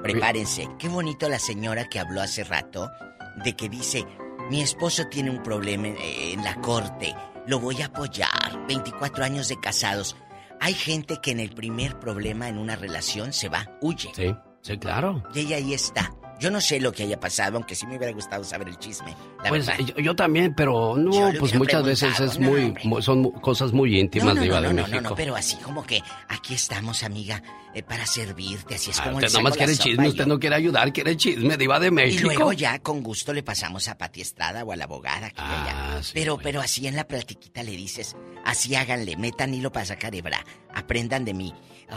Prepárense. Qué bonito la señora que habló hace rato de que dice, mi esposo tiene un problema en la corte lo voy a apoyar. 24 años de casados. Hay gente que en el primer problema en una relación se va, huye. Sí, sí, claro. Y ella ahí está. Yo no sé lo que haya pasado, aunque sí me hubiera gustado saber el chisme. pues yo, también, pero no, pues muchas veces es muy, son cosas muy íntimas, de Iba de México. No, no, pero así como que aquí estamos, amiga, eh, para servirte, así es ah, como Usted nomás quiere chisme, usted no quiere ayudar, quiere chisme, Diva de México. Y luego ya con gusto le pasamos a Pati Estrada o a la abogada que ah, pero, pero así en la platiquita le dices, así háganle, metan hilo para sacar hebra, aprendan de mí.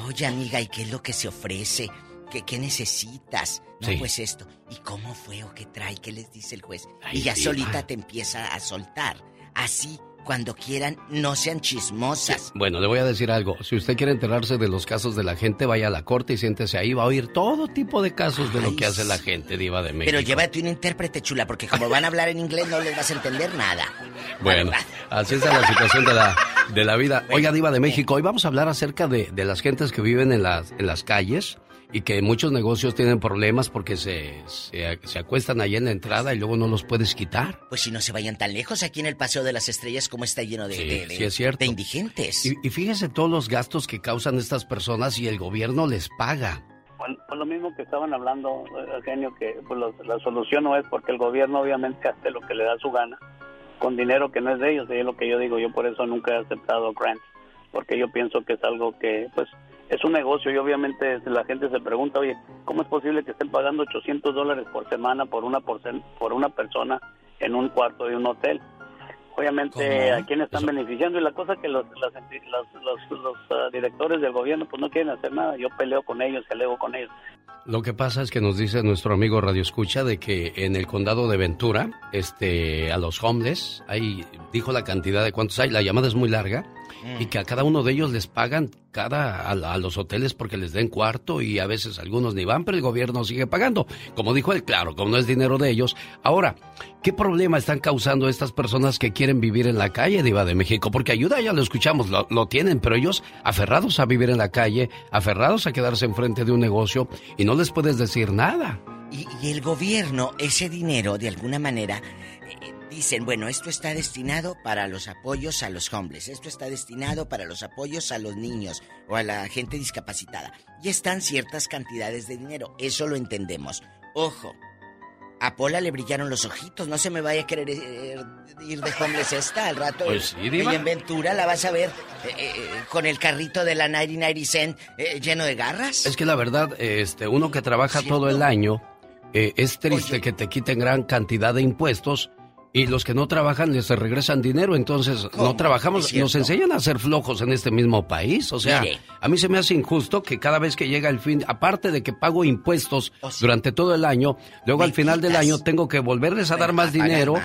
Oye, amiga, ¿y qué es lo que se ofrece? ¿Qué, qué necesitas? No, pues esto. ¿Y cómo fue o qué trae? ¿Qué les dice el juez? y ya solita te empieza a soltar. Así, cuando quieran, no sean chismosas. Bueno, le voy a decir algo. Si usted quiere enterarse de los casos de la gente, vaya a la corte y siéntese ahí. Va a oír todo tipo de casos de lo que hace la gente, Diva de México. Pero llévate un intérprete chula, porque como van a hablar en inglés, no les vas a entender nada. Bueno, así está la situación de la, de la vida. Oiga, Diva de México, hoy vamos a hablar acerca de, de las gentes que viven en las, en las calles y que muchos negocios tienen problemas porque se, se, acuestan ahí en la entrada y luego no los puedes quitar. Pues si no se vayan tan lejos, aquí en el Paseo de las Estrellas, como está lleno de, de, indigentes. Y, y, fíjese todos los gastos que causan estas personas y el gobierno les paga. Pues, lo mismo que estaban hablando, genio, que pues, la solución no es porque el gobierno obviamente *laughs* hace lo que le da su gana, con dinero que no es de ellos, es lo que yo digo, yo por eso nunca he aceptado grants, porque yo pienso que es algo que, pues, es un negocio y obviamente la gente se pregunta, oye, ¿cómo es posible que estén pagando 800 dólares por semana por una, por, por una persona en un cuarto de un hotel? Obviamente, ¿a quién están beneficiando? Y la cosa que los, los, los, ah, directores del gobierno pues no quieren hacer nada. Yo peleo con ellos, alego con ellos. Lo que pasa es que nos dice nuestro amigo Radio Escucha de que en el condado de Ventura, este, a los homeless, ahí dijo la cantidad de cuántos hay, la llamada es muy larga, y que a cada uno de ellos les pagan cada a, los hoteles porque les den cuarto y a veces algunos ni van, pero el gobierno sigue pagando. Como dijo él, claro, como no es dinero de ellos. Ahora, ¿qué problema están causando estas personas que quieren vivir en la calle, Diva de México? Porque ayuda, ya lo escuchamos, lo, tienen, pero ellos aferrados a vivir en la calle, aferrados a quedarse enfrente de un negocio y no les puedes decir nada. Y el gobierno, ese dinero, de alguna manera, dicen, bueno, esto está destinado para los apoyos a los hombres, esto está destinado para los apoyos a los niños o a la gente discapacitada. Y están ciertas cantidades de dinero, eso lo entendemos. Ojo, a Pola le brillaron los ojitos, no se me vaya a querer eh, ir de homeless esta al rato. Pues sí, Y en Ventura la vas a ver eh, eh, con el carrito de la 99 cent lleno de garras. Es que la verdad, este, uno que trabaja todo el año, es triste que te quiten gran cantidad de impuestos y los que no trabajan les regresan dinero, entonces no trabajamos, nos enseñan a ser flojos en este mismo país. O sea, a mí se me hace injusto que cada vez que llega el fin, aparte de que pago impuestos oh, durante todo el año, luego al final del año tengo que volverles a dar más dinero.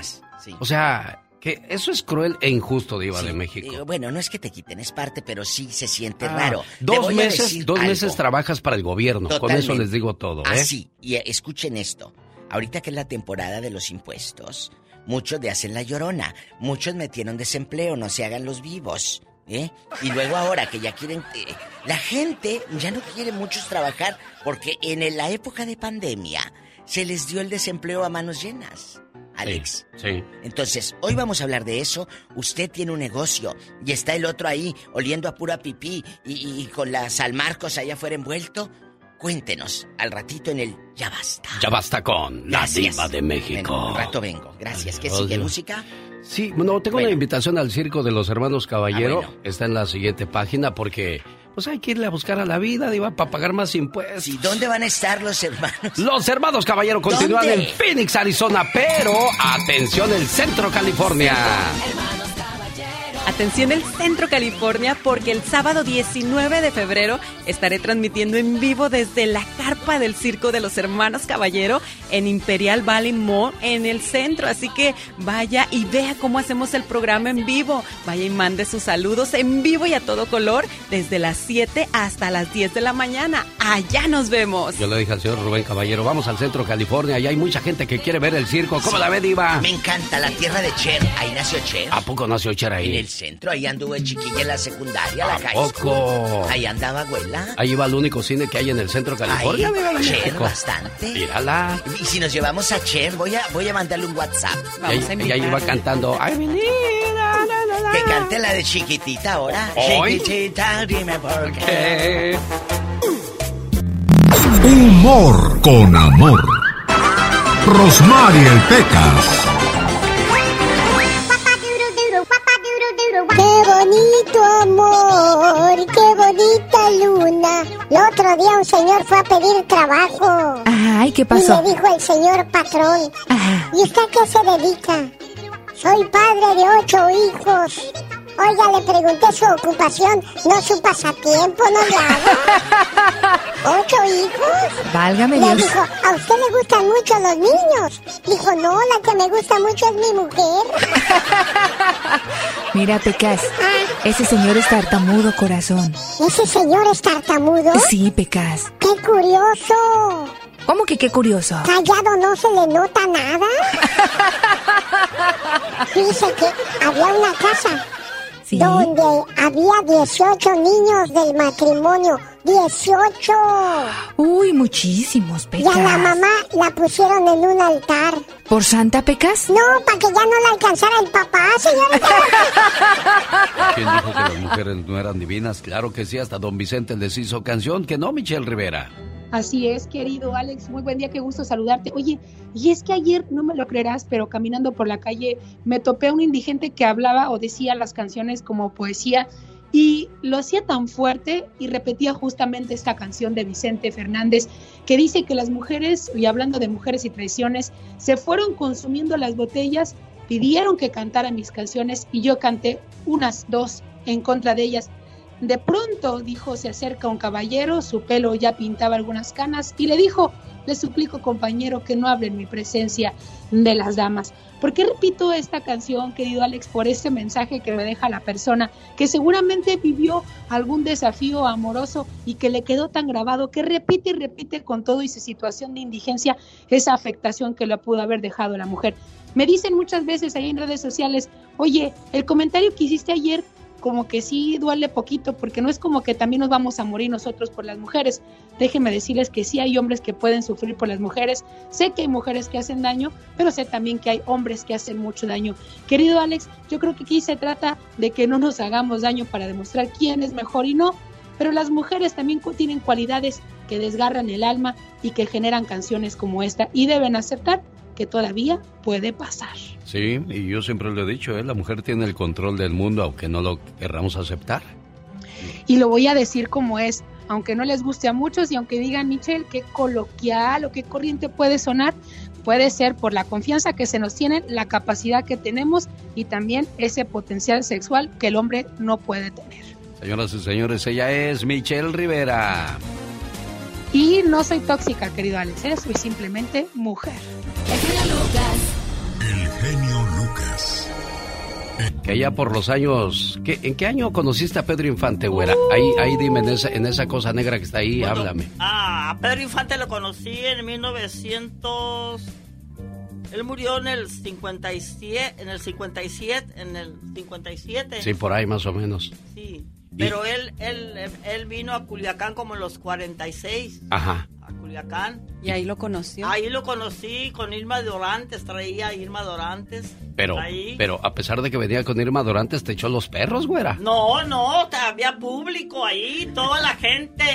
O sea, que eso es cruel e injusto, Diva de México. Eh, bueno, no es que te quiten, es parte, pero sí se siente ah, raro. Dos meses, dos meses trabajas para el gobierno, con eso les digo todo. ¿eh? Así, y eh, escuchen esto. Ahorita que es la temporada de los impuestos, Muchos de hacen la llorona. Muchos metieron desempleo, no se hagan los vivos. ¿Eh? Y luego ahora que ya quieren... Eh, la gente ya no quiere muchos trabajar porque en la época de pandemia se les dio el desempleo a manos llenas. Alex. Sí, Entonces, hoy vamos a hablar de eso. Usted tiene un negocio y está el otro ahí oliendo a pura pipí y, y con la San Marcos allá afuera envuelto. Cuéntenos al ratito en el Ya Basta. Ya Basta con la Diva de México. un rato vengo. Gracias. ¿Qué sigue? ¿Música? Sí, bueno, tengo una invitación al circo de los hermanos Caballero. Ah, Está en la siguiente página porque pues hay que irle a buscar a la vida, Diva, para pagar más impuestos. ¿Y dónde van a estar los hermanos? Los hermanos Caballero continúan en Phoenix, Arizona, pero atención, el Centro California. Atención el Centro California porque el sábado 19 de febrero estaré transmitiendo en vivo desde la carpa del Circo de los Hermanos Caballero en Imperial Valley Mall en el centro. Así que vaya y vea cómo hacemos el programa en vivo. Vaya y mande sus saludos en vivo y a todo color desde las 7 hasta las 10 de la mañana. Allá nos vemos. Yo le dije al señor Rubén Caballero, vamos al Centro California. Allá hay mucha gente que quiere ver el circo. ¿Cómo la ve, Diva? Me encanta la tierra de Cher. Ahí nació Cher. ¿A poco nació Cher ahí? Centro, ahí anduvo chiquilla en la secundaria, la calle. poco? Ahí andaba abuela. Ahí va el único cine que hay en el centro de California. Ahí, Cher, bastante. Mírala. Y si nos llevamos a Cher, voy a, voy a mandarle un WhatsApp. Vamos y, ahí va cantando. Ay, que cante la de chiquitita ahora. Chiquitita, dime por qué. Humor con amor. Rosmarie Pecas. Bonito amor, qué bonita luna. El otro día un señor fue a pedir trabajo. Ay, ¿qué pasó? Y le dijo el señor patrón. ¿Y usted a qué se dedica? Soy padre de ocho hijos. Oiga, le pregunté su ocupación, no su pasatiempo, no nada. *laughs* ¿Ocho hijos? Válgame le Dios. dijo, ¿a usted le gustan mucho los niños? Dijo, no, la que me gusta mucho es mi mujer. *laughs* Mira, Pecas, ah. ese señor es tartamudo, corazón. ¿Ese señor es tartamudo? Sí, Pecas. ¡Qué curioso! ¿Cómo que qué curioso? Callado no se le nota nada. *laughs* Dice que había una casa donde había 18 niños del matrimonio. 18. Uy, muchísimos, Pecas. Y a la mamá la pusieron en un altar. ¿Por Santa Pecas? No, para que ya no la alcanzara el papá, señorita. *laughs* ¿Quién dijo que las mujeres no eran divinas? Claro que sí, hasta don Vicente les hizo canción, que no, Michelle Rivera. Así es, querido Alex, muy buen día, qué gusto saludarte. Oye, y es que ayer, no me lo creerás, pero caminando por la calle me topé a un indigente que hablaba o decía las canciones como poesía y lo hacía tan fuerte y repetía justamente esta canción de Vicente Fernández que dice que las mujeres, y hablando de mujeres y traiciones, se fueron consumiendo las botellas, pidieron que cantara mis canciones y yo canté unas dos en contra de ellas. De pronto, dijo, se acerca un caballero, su pelo ya pintaba algunas canas y le dijo, le suplico, compañero, que no hable en mi presencia de las damas. ¿Por qué repito esta canción, querido Alex? Por este mensaje que me deja la persona que seguramente vivió algún desafío amoroso y que le quedó tan grabado que repite y repite con todo y su situación de indigencia esa afectación que le pudo haber dejado la mujer. Me dicen muchas veces ahí en redes sociales, oye, el comentario que hiciste ayer como que sí duele poquito, porque no es como que también nos vamos a morir nosotros por las mujeres. Déjenme decirles que sí hay hombres que pueden sufrir por las mujeres. Sé que hay mujeres que hacen daño, pero sé también que hay hombres que hacen mucho daño. Querido Alex, yo creo que aquí se trata de que no nos hagamos daño para demostrar quién es mejor y no. Pero las mujeres también tienen cualidades que desgarran el alma y que generan canciones como esta y deben aceptar que todavía puede pasar. Sí, y yo siempre lo he dicho, ¿eh? la mujer tiene el control del mundo aunque no lo querramos aceptar. Y lo voy a decir como es, aunque no les guste a muchos y aunque digan, Michelle, qué coloquial o qué corriente puede sonar, puede ser por la confianza que se nos tiene, la capacidad que tenemos y también ese potencial sexual que el hombre no puede tener. Señoras y señores, ella es Michelle Rivera. Y no soy tóxica, querido Alex, ¿eh? soy simplemente mujer. El genio Lucas. Que allá por los años. ¿En qué año conociste a Pedro Infante, güera? Ahí, ahí dime, en esa, en esa cosa negra que está ahí, háblame. Ah, a Pedro Infante lo conocí en 1900. Él murió en el 57, en el 57, en el 57. Sí, por ahí más o menos. Sí. Pero él, él, él vino a Culiacán como en los 46. Ajá. Culiacán. ¿Y ahí lo conoció? Ahí lo conocí con Irma Dorantes, traía a Irma Dorantes. Pero, pero a pesar de que venía con Irma Dorantes, ¿te echó los perros, güera? No, no, había público ahí, toda la gente,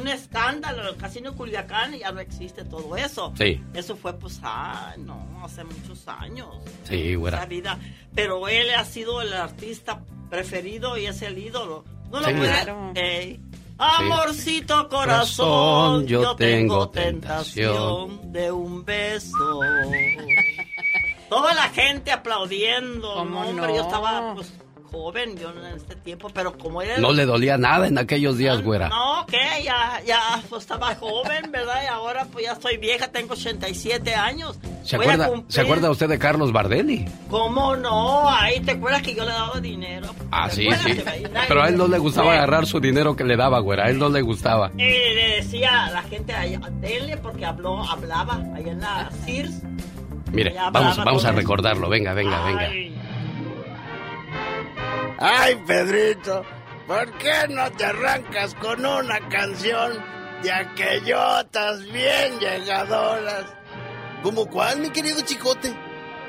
un escándalo, el casino Culiacán, ya no existe todo eso. Sí. Eso fue, pues, ah, no, hace muchos años. Sí, güera. Esa vida. Pero él ha sido el artista preferido y es el ídolo. No lo Sí. puede. Amorcito corazón, yo tengo tentación de un beso. Toda la gente aplaudiendo. ¿Cómo no, hombre, no? yo estaba pues, joven yo en este tiempo, pero como era... No le dolía nada en aquellos días, güera. No, que ya, ya pues, estaba joven, ¿verdad? Y ahora pues ya estoy vieja, tengo 87 años. ¿Se Voy a acuerda, cumplir- ¿Se acuerda usted de Carlos Bardelli? ¿Cómo no? Ahí te acuerdas que yo le daba dinero. Ah, ¿Te sí, sí. Pero a él no le gustaba agarrar su dinero que le daba, güera. A él no le gustaba. Y le decía a la gente allá, denle porque habló, hablaba allá en la Sears. Mire, vamos, vamos a recordarlo. Venga, venga, venga. Ay, Pedrito, ¿por qué no te arrancas con una canción de aquellotas bien llegadoras? ¿Cómo cuál, mi querido chicote?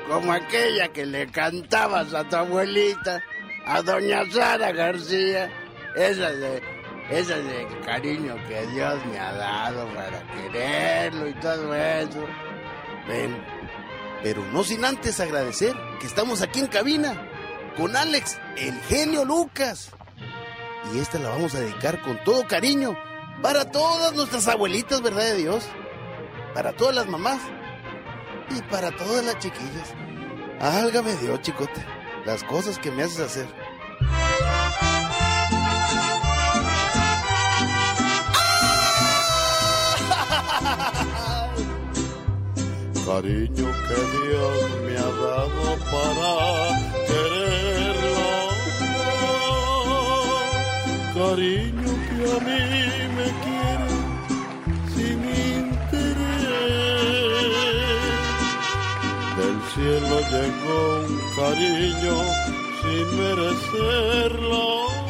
Como aquella que le cantabas a tu abuelita, a doña Sara García. Esa de, esa de cariño que Dios me ha dado para quererlo y todo eso. Ven, pero no sin antes agradecer que estamos aquí en cabina con Alex, el genio Lucas. Y esta la vamos a dedicar con todo cariño para todas nuestras abuelitas, ¿verdad de Dios? Para todas las mamás y para todas las chiquillas. Álgame Dios, chicote, las cosas que me haces hacer. Cariño que Dios me ha dado para Cariño que a mí me quiere sin interés. Del cielo llegó un cariño sin merecerlo.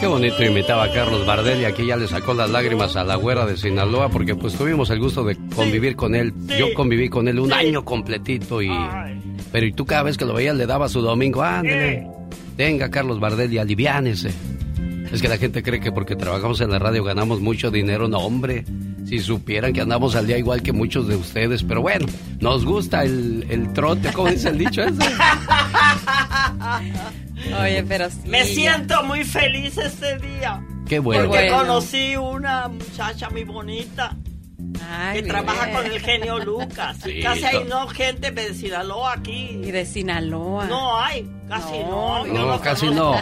Qué bonito imitaba a Carlos Bardelli. Aquí ya le sacó las lágrimas a la güera de Sinaloa porque pues tuvimos el gusto de convivir con él. Yo conviví con él un año completito y... Pero y tú cada vez que lo veías le daba su domingo. Ándele. Venga, Carlos Bardelli, aliviánese. Es que la gente cree que porque trabajamos en la radio ganamos mucho dinero. No, hombre. Si supieran que andamos al día igual que muchos de ustedes. Pero bueno, nos gusta el, el trote, ¿cómo dice el dicho ese? Oye, pero sí. Me siento muy feliz este día. Qué bueno. Porque Bueno. conocí una muchacha muy bonita que trabaja con el genio Lucas. Sí, Casi hay no gente de Sinaloa aquí. Y de Sinaloa. No hay, Casi no. No, casi no.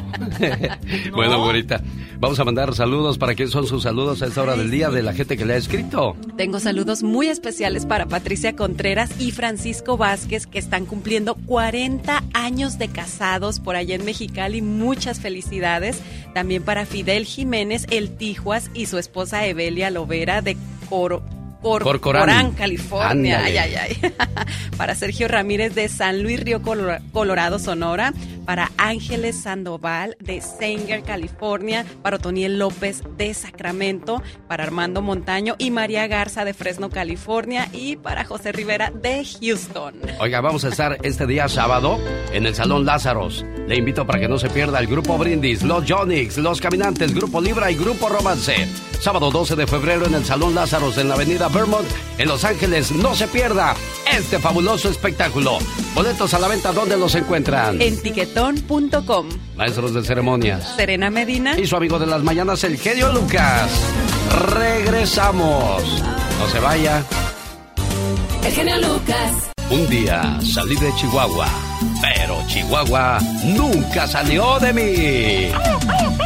*laughs* bueno, güerita, vamos a mandar saludos. ¿Para quién son sus saludos a esta hora del día de la gente que le ha escrito? Tengo saludos muy especiales para Patricia Contreras y Francisco Vázquez, que están cumpliendo 40 años de casados por allá en Mexicali. Muchas felicidades. También para Fidel Jiménez, el Tijuas y su esposa Evelia Lovera de Coro Corcorán, California. Ay, ay, ay. *laughs* para Sergio Ramírez de San Luis Río Colorado, Sonora. Para Ángeles Sandoval de Sanger, California. Para Otoniel López de Sacramento. Para Armando Montaño y María Garza de Fresno, California. Y para José Rivera de Houston. Oiga, vamos a estar este día sábado en el Salón Lázaros. Le invito para que no se pierda el Grupo Brindis, Los Jonix, Los Caminantes, Grupo Libra y Grupo Romance. Sábado 12 de febrero en el Salón Lázaros en la Avenida Vermont, en Los Ángeles. No se pierda este fabuloso espectáculo. Boletos a la venta, ¿dónde los encuentran? En tiquetón.com. Maestros de ceremonias. Serena Medina. Y su amigo de las mañanas, el genio Lucas. Regresamos. No se vaya. El genio Lucas. Un día salí de Chihuahua, pero Chihuahua nunca salió de mí.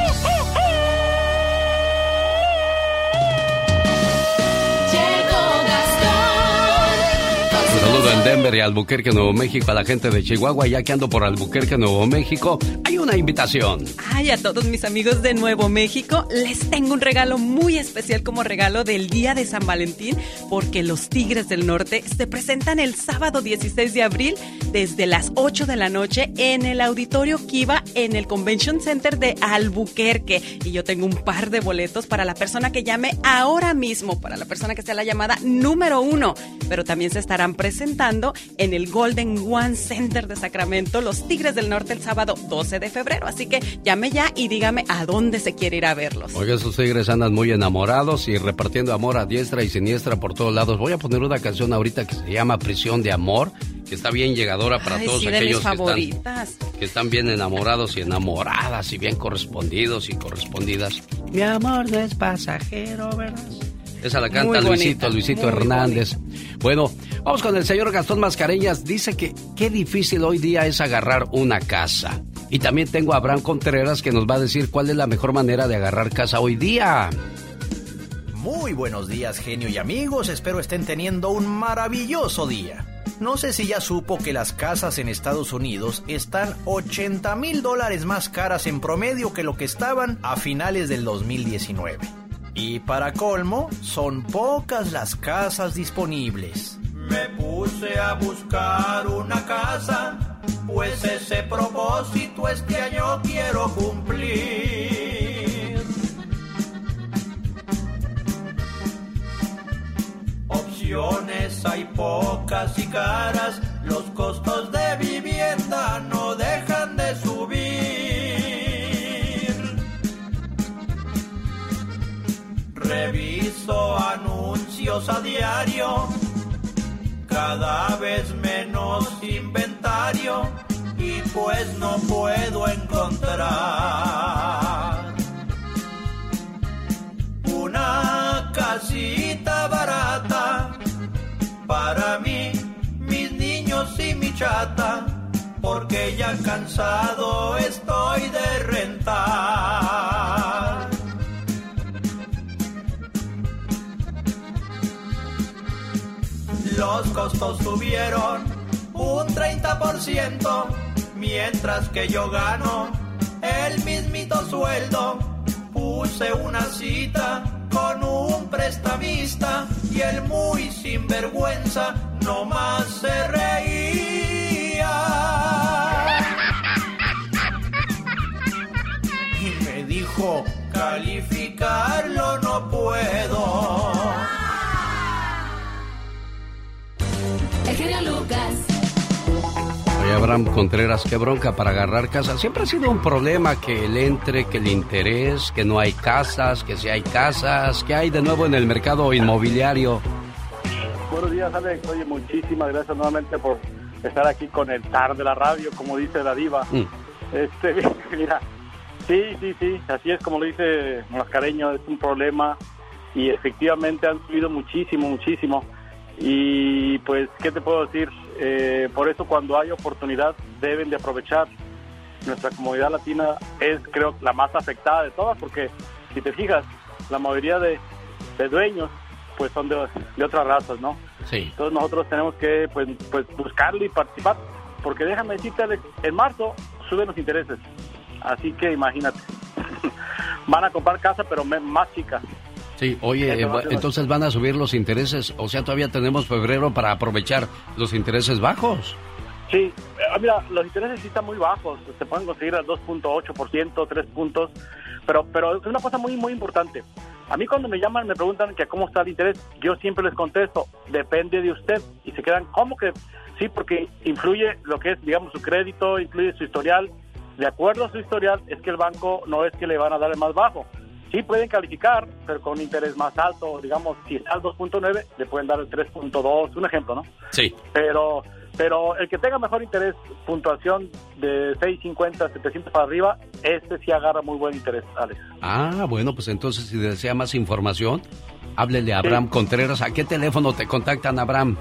En Denver y Albuquerque, Nuevo México, a la gente de Chihuahua. Ya que ando por Albuquerque, Nuevo México, hay una invitación. Ay, a todos mis amigos de Nuevo México, les tengo un regalo muy especial como regalo del Día de San Valentín, porque los Tigres del Norte se presentan el sábado 16 de abril desde las 8 de la noche en el Auditorio Kiva en el Convention Center de Albuquerque. Y yo tengo un par de boletos para la persona que llame ahora mismo, para la persona que sea la llamada número uno. Pero también se estarán presentando presentando en el Golden One Center de Sacramento los Tigres del Norte el sábado 12 de febrero. Así que llame ya y dígame a dónde se quiere ir a verlos. Oye, esos tigres andan muy enamorados y repartiendo amor a diestra y siniestra por todos lados. Voy a poner una canción ahorita que se llama Prisión de Amor que está bien llegadora para todos aquellos que están, que están, bien enamorados y enamoradas y bien correspondidos y correspondidas. Mi amor no es pasajero, ¿verdad? Esa la canta Luisito, Luisito Hernández. Bueno, vamos con el señor Gastón Mascareñas. Dice que qué difícil hoy día es agarrar una casa. Y también tengo a Abraham Contreras que nos va a decir cuál es la mejor manera de agarrar casa hoy día. Muy buenos días, genio y amigos. Espero estén teniendo un maravilloso día. No sé si ya supo que las casas en Estados Unidos están 80 mil dólares más caras en promedio que lo que estaban a finales del 2019. Y para colmo, son pocas las casas disponibles. Me puse a buscar una casa, pues ese propósito este año quiero cumplir. Opciones hay pocas y caras, los costos de vivienda no dejan de Reviso anuncios a diario, cada vez menos inventario. Y pues no puedo encontrar una casita barata para mí, mis niños y mi chata, porque ya cansado estoy de rentar. Los costos subieron un 30%, mientras que yo gano el mismito sueldo. Puse una cita con un prestamista y el muy sinvergüenza más se reía. Y me dijo, calificarlo no puedo. Lucas. Oye, Abraham Contreras, qué bronca para agarrar casa. Siempre ha sido un problema que el entre, que el interés, que no hay casas, que si hay casas, que hay de nuevo en el mercado inmobiliario. Buenos días, Alex. Oye, muchísimas gracias nuevamente por estar aquí con el TAR de la radio, como dice la diva. Mm. Este, *laughs* mira, sí, sí, sí, así es como lo dice Mascareño, es un problema y efectivamente han subido muchísimo, muchísimo. Y pues, ¿qué te puedo decir? Eh, por eso cuando hay oportunidad deben de aprovechar. nuestra comunidad latina es, creo, la más afectada de todas, porque si te fijas, la mayoría de, de dueños pues son de, de otras razas, ¿no? Sí. Entonces nosotros tenemos que pues, pues buscarlo y participar, porque déjame decirte, Alex, en marzo suben los intereses, así que imagínate, *laughs* van a comprar casa pero más chica. Sí, oye, eh, entonces van a subir los intereses, o sea, todavía tenemos febrero para aprovechar los intereses bajos. Sí, eh, mira, los intereses sí están muy bajos, se pueden conseguir al 2.8%, 3 puntos, pero, pero es una cosa muy, muy importante. A mí cuando me llaman me preguntan que cómo está el interés, yo siempre les contesto, depende de usted, y se quedan, ¿cómo que? Sí, porque influye lo que es, digamos, su crédito, influye su historial. De acuerdo a su historial, es que el banco no es que le van a dar el más bajo. Sí pueden calificar, pero con un interés más alto, digamos, si está al 2.9, le pueden dar el 3.2, un ejemplo, ¿no? Sí. pero pero el que tenga mejor interés, puntuación de 650, 700 para arriba, este sí agarra muy buen interés, Alex. Ah, bueno, pues entonces si desea más información, háblele a Abraham Contreras. ¿A qué teléfono te contactan, Abraham?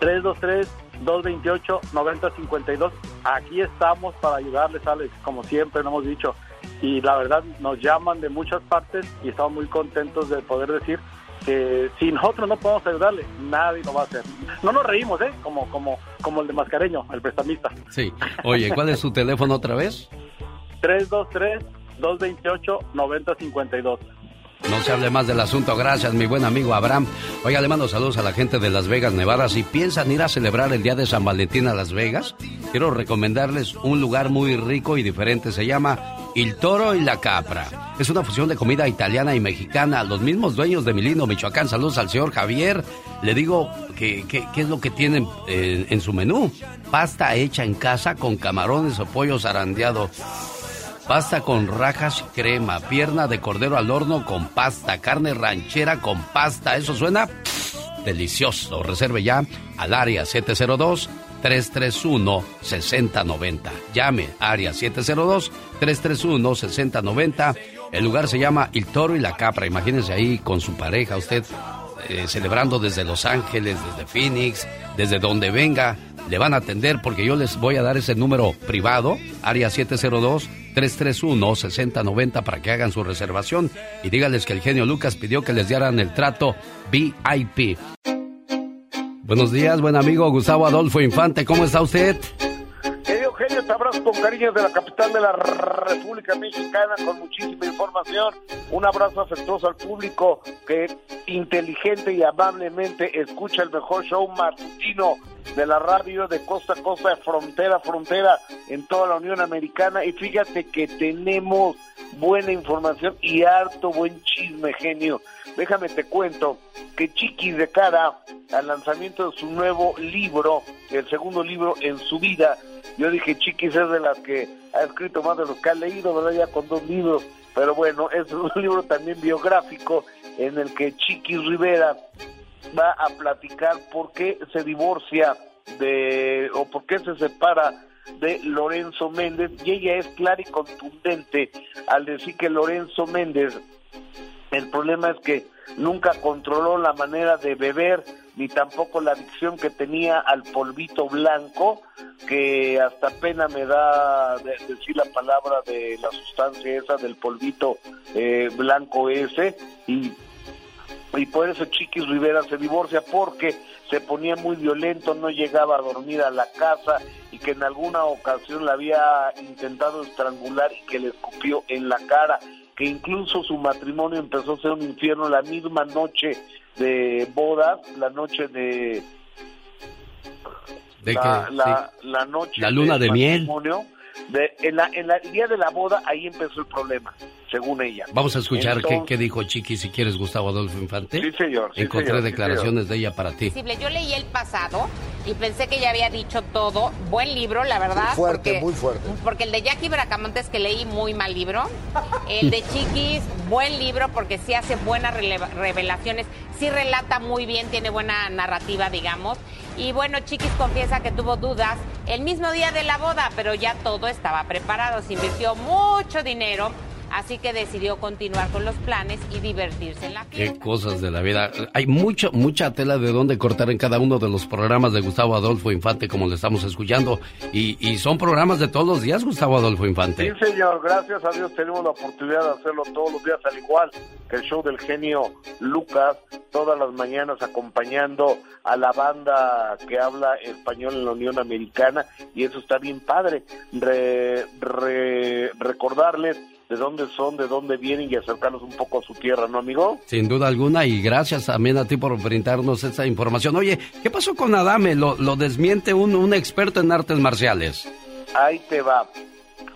323-228-9052. Aquí estamos para ayudarles, Alex, como siempre lo hemos dicho. Y la verdad, nos llaman de muchas partes y estamos muy contentos de poder decir que si nosotros no podemos ayudarle, nadie lo va a hacer. No nos reímos, ¿eh? Como, como, como el de Mascareño, el prestamista. Sí. Oye, ¿cuál es su teléfono otra vez? 323-228-9052. No se hable más del asunto, gracias mi buen amigo Abraham. Oiga, le mando saludos a la gente de Las Vegas, Nevada. Si piensan ir a celebrar el Día de San Valentín a Las Vegas, quiero recomendarles un lugar muy rico y diferente. Se llama Il Toro y la Capra. Es una fusión de comida italiana y mexicana. Los mismos dueños de Milino, Michoacán. Saludos al señor Javier. Le digo que, que- qué es lo que tienen eh, en su menú. Pasta hecha en casa con camarones o pollo zarandeado. Pasta con rajas y crema, pierna de cordero al horno con pasta, carne ranchera con pasta. Eso suena delicioso. Reserve ya al área 702-331-6090. Llame área 702-331-6090. El lugar se llama El Toro y la Capra. Imagínense ahí con su pareja, usted eh, celebrando desde Los Ángeles, desde Phoenix, desde donde venga. Le van a atender porque yo les voy a dar ese número privado, área 702-331-6090 para que hagan su reservación y dígales que el genio Lucas pidió que les dieran el trato VIP. Buenos días, buen amigo Gustavo Adolfo Infante, ¿cómo está usted? Eugenio, te abrazo con cariño de la capital de la República Mexicana con muchísima información. Un abrazo afectuoso al público que inteligente y amablemente escucha el mejor show matutino de la radio de costa a costa, frontera a frontera en toda la Unión Americana. Y fíjate que tenemos buena información y harto buen chisme, genio. Déjame te cuento que Chiquis de cara al lanzamiento de su nuevo libro, el segundo libro en su vida, yo dije Chiquis es de las que ha escrito más de los que ha leído, ¿verdad? Ya con dos libros, pero bueno, *laughs* es un libro también biográfico en el que Chiquis Rivera va a platicar por qué se divorcia de, o por qué se separa de Lorenzo Méndez, y ella es clara y contundente al decir que Lorenzo Méndez el problema es que nunca controló la manera de beber ni tampoco la adicción que tenía al polvito blanco, que hasta pena me da de- decir la palabra de la sustancia esa del polvito eh, blanco ese, y, y por eso Chiquis Rivera se divorcia porque se ponía muy violento, no llegaba a dormir a la casa y que en alguna ocasión la había intentado estrangular y que le escupió en la cara que incluso su matrimonio empezó a ser un infierno la misma noche de bodas, la noche de De la, que- la, la noche La luna de miel. de, en la, en la- el día de la boda ahí empezó el problema, según ella. Vamos a escuchar qué, Entonces- qué dijo Chiqui si quieres Gustavo Adolfo Infante. Sí, señor, sí, Encontré señor, sí, declaraciones de ella para ti. Posible. Yo leí el pasado y pensé que ya había dicho todo. Buen libro, la verdad. Fuerte, porque, muy fuerte. Porque el de Jackie Bracamontes que leí, muy mal libro. El de *laughs* Chiquis, buen libro porque sí hace buenas revelaciones. Sí relata muy bien, tiene buena narrativa, digamos. Y bueno, Chiquis confiesa que tuvo dudas el mismo día de la boda, pero ya todo estaba preparado. Se invirtió mucho dinero así que decidió continuar con los planes y divertirse en la fiesta. Qué cosas de la vida. Hay mucho, mucha tela de dónde cortar en cada uno de los programas de Gustavo Adolfo Infante, como le estamos escuchando. Y, y son programas de todos los días, Gustavo Adolfo Infante. Sí, señor, gracias a Dios tenemos la oportunidad de hacerlo todos los días, al igual que el show del genio Lucas, todas las mañanas acompañando a la banda que habla español en la Unión Americana, y eso está bien padre. recordarles de dónde son, de dónde vienen y acercarnos un poco a su tierra, ¿no, amigo? Sin duda alguna y gracias también a ti por brindarnos esta información. Oye, ¿qué pasó con Adame? Lo, lo desmiente un, un experto en artes marciales. Ahí te va.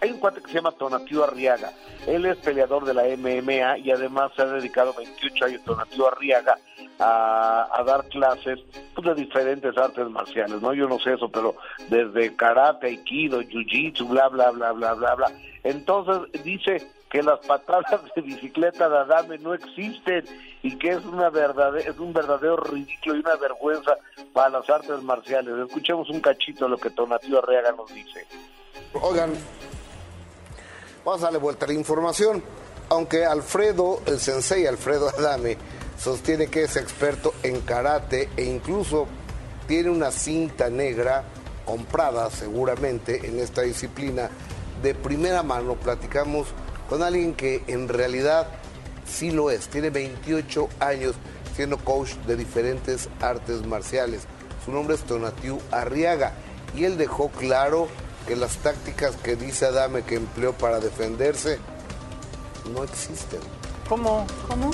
Hay un cuate que se llama Tonatiu Arriaga. Él es peleador de la MMA y además se ha dedicado 28 años Tonatiu Arriaga a, dar clases pues, de diferentes artes marciales, ¿no? Yo no sé eso, pero desde karate, aikido, jiu-jitsu, bla, bla, bla, bla, bla, bla. Entonces dice que las patadas de bicicleta de Adame no existen y que es una verdadera, es un verdadero ridículo y una vergüenza para las artes marciales. Escuchemos un cachito de lo que Tonatiu Arriaga nos dice. Oigan, vamos a darle vuelta a la información. Aunque Alfredo, el sensei Alfredo Adame, sostiene que es experto en karate e incluso tiene una cinta negra comprada seguramente en esta disciplina de primera mano. Platicamos con alguien que en realidad sí lo es. Tiene 28 años siendo coach de diferentes artes marciales. Su nombre es Tonatiu Arriaga y él dejó claro que las tácticas que dice Adame que empleó para defenderse no existen. ¿Cómo? ¿Cómo?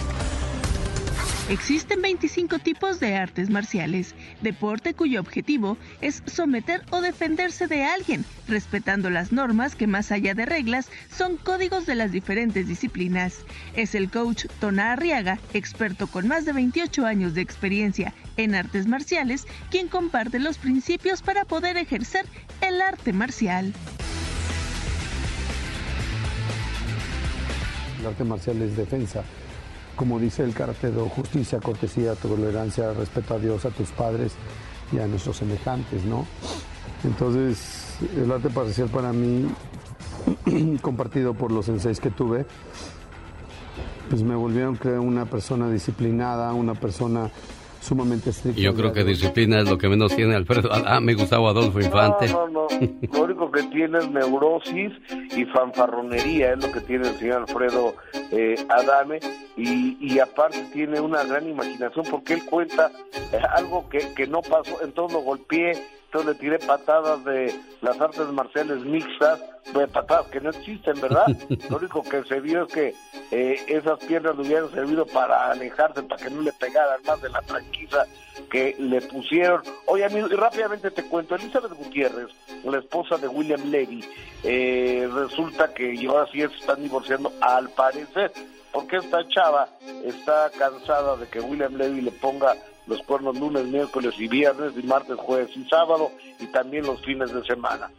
Existen 25 tipos de artes marciales, deporte cuyo objetivo es someter o defenderse de alguien, respetando las normas que más allá de reglas son códigos de las diferentes disciplinas. Es el coach Tona Arriaga, experto con más de 28 años de experiencia en artes marciales, quien comparte los principios para poder ejercer el arte marcial. El arte marcial es defensa como dice el carácter de justicia, cortesía, tolerancia, respeto a Dios, a tus padres y a nuestros semejantes, ¿no? Entonces, el arte parcial para mí, *clears throat* compartido por los senseis que tuve, pues me volvieron creo una persona disciplinada, una persona sumamente estricta. Yo creo que disciplina es lo que menos tiene Alfredo. Ah, me gustaba Adolfo Infante. No, no, no. Lo único que tiene es neurosis y fanfarronería, es lo que tiene el señor Alfredo eh, Adame. Y, y, aparte tiene una gran imaginación porque él cuenta eh, algo que, que no pasó, entonces lo golpeé entonces le tiré patadas de las artes marciales mixtas, de patadas que no existen, ¿verdad? *laughs* Lo único que se vio es que eh, esas piernas le hubieran servido para alejarse, para que no le pegaran más de la tranquila que le pusieron. Oye, amigo, y rápidamente te cuento, Elizabeth Gutiérrez, la esposa de William Levy, eh, resulta que ahora sí están divorciando al parecer, porque esta chava está cansada de que William Levy le ponga los cuernos lunes, miércoles y viernes, y martes, jueves y sábado, y también los fines de semana.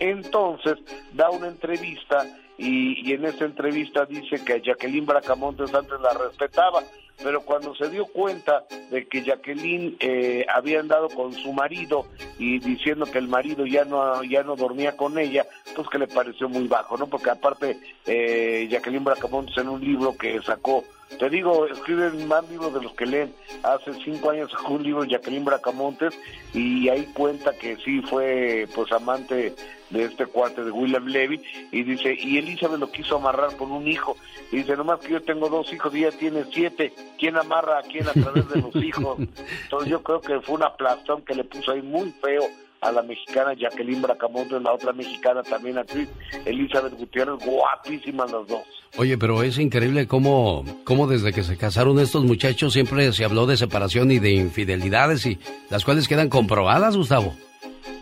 Entonces, da una entrevista y, y en esa entrevista dice que Jacqueline Bracamontes antes la respetaba, pero cuando se dio cuenta de que Jacqueline eh, había andado con su marido y diciendo que el marido ya no ya no dormía con ella, pues que le pareció muy bajo, ¿no? Porque aparte eh, Jacqueline Bracamontes en un libro que sacó te digo, escriben más libros de los que leen. Hace cinco años sacó un libro Jacqueline Bracamontes y ahí cuenta que sí fue pues amante de este cuate de William Levy y dice, y Elizabeth lo quiso amarrar con un hijo. Y dice, nomás que yo tengo dos hijos y ella tiene siete. ¿Quién amarra a quién a través de los hijos? *laughs* Entonces yo creo que fue una aplastón que le puso ahí muy feo a la mexicana Jacqueline Bracamontes, la otra mexicana también actriz, Elizabeth Gutiérrez, guapísimas las dos. Oye, pero es increíble cómo, cómo desde que se casaron estos muchachos siempre se habló de separación y de infidelidades y las cuales quedan comprobadas, Gustavo.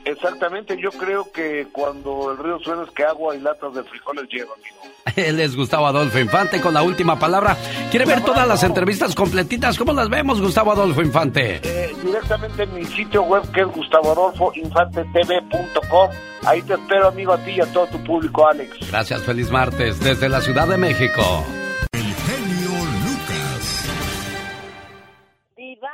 Exactamente, yo creo que cuando el río suena es que agua y latas de frijoles llevan, amigo. *laughs* Él es Gustavo Adolfo Infante con la última palabra. ¿Quiere ver todas las entrevistas completitas? ¿Cómo las vemos, Gustavo Adolfo Infante? Eh, directamente en mi sitio web que es gustavoadolfoinfantetv.com. Ahí te espero, amigo, a ti y a todo tu público, Alex. Gracias, feliz martes desde la Ciudad de México. El genio Lucas. Diva,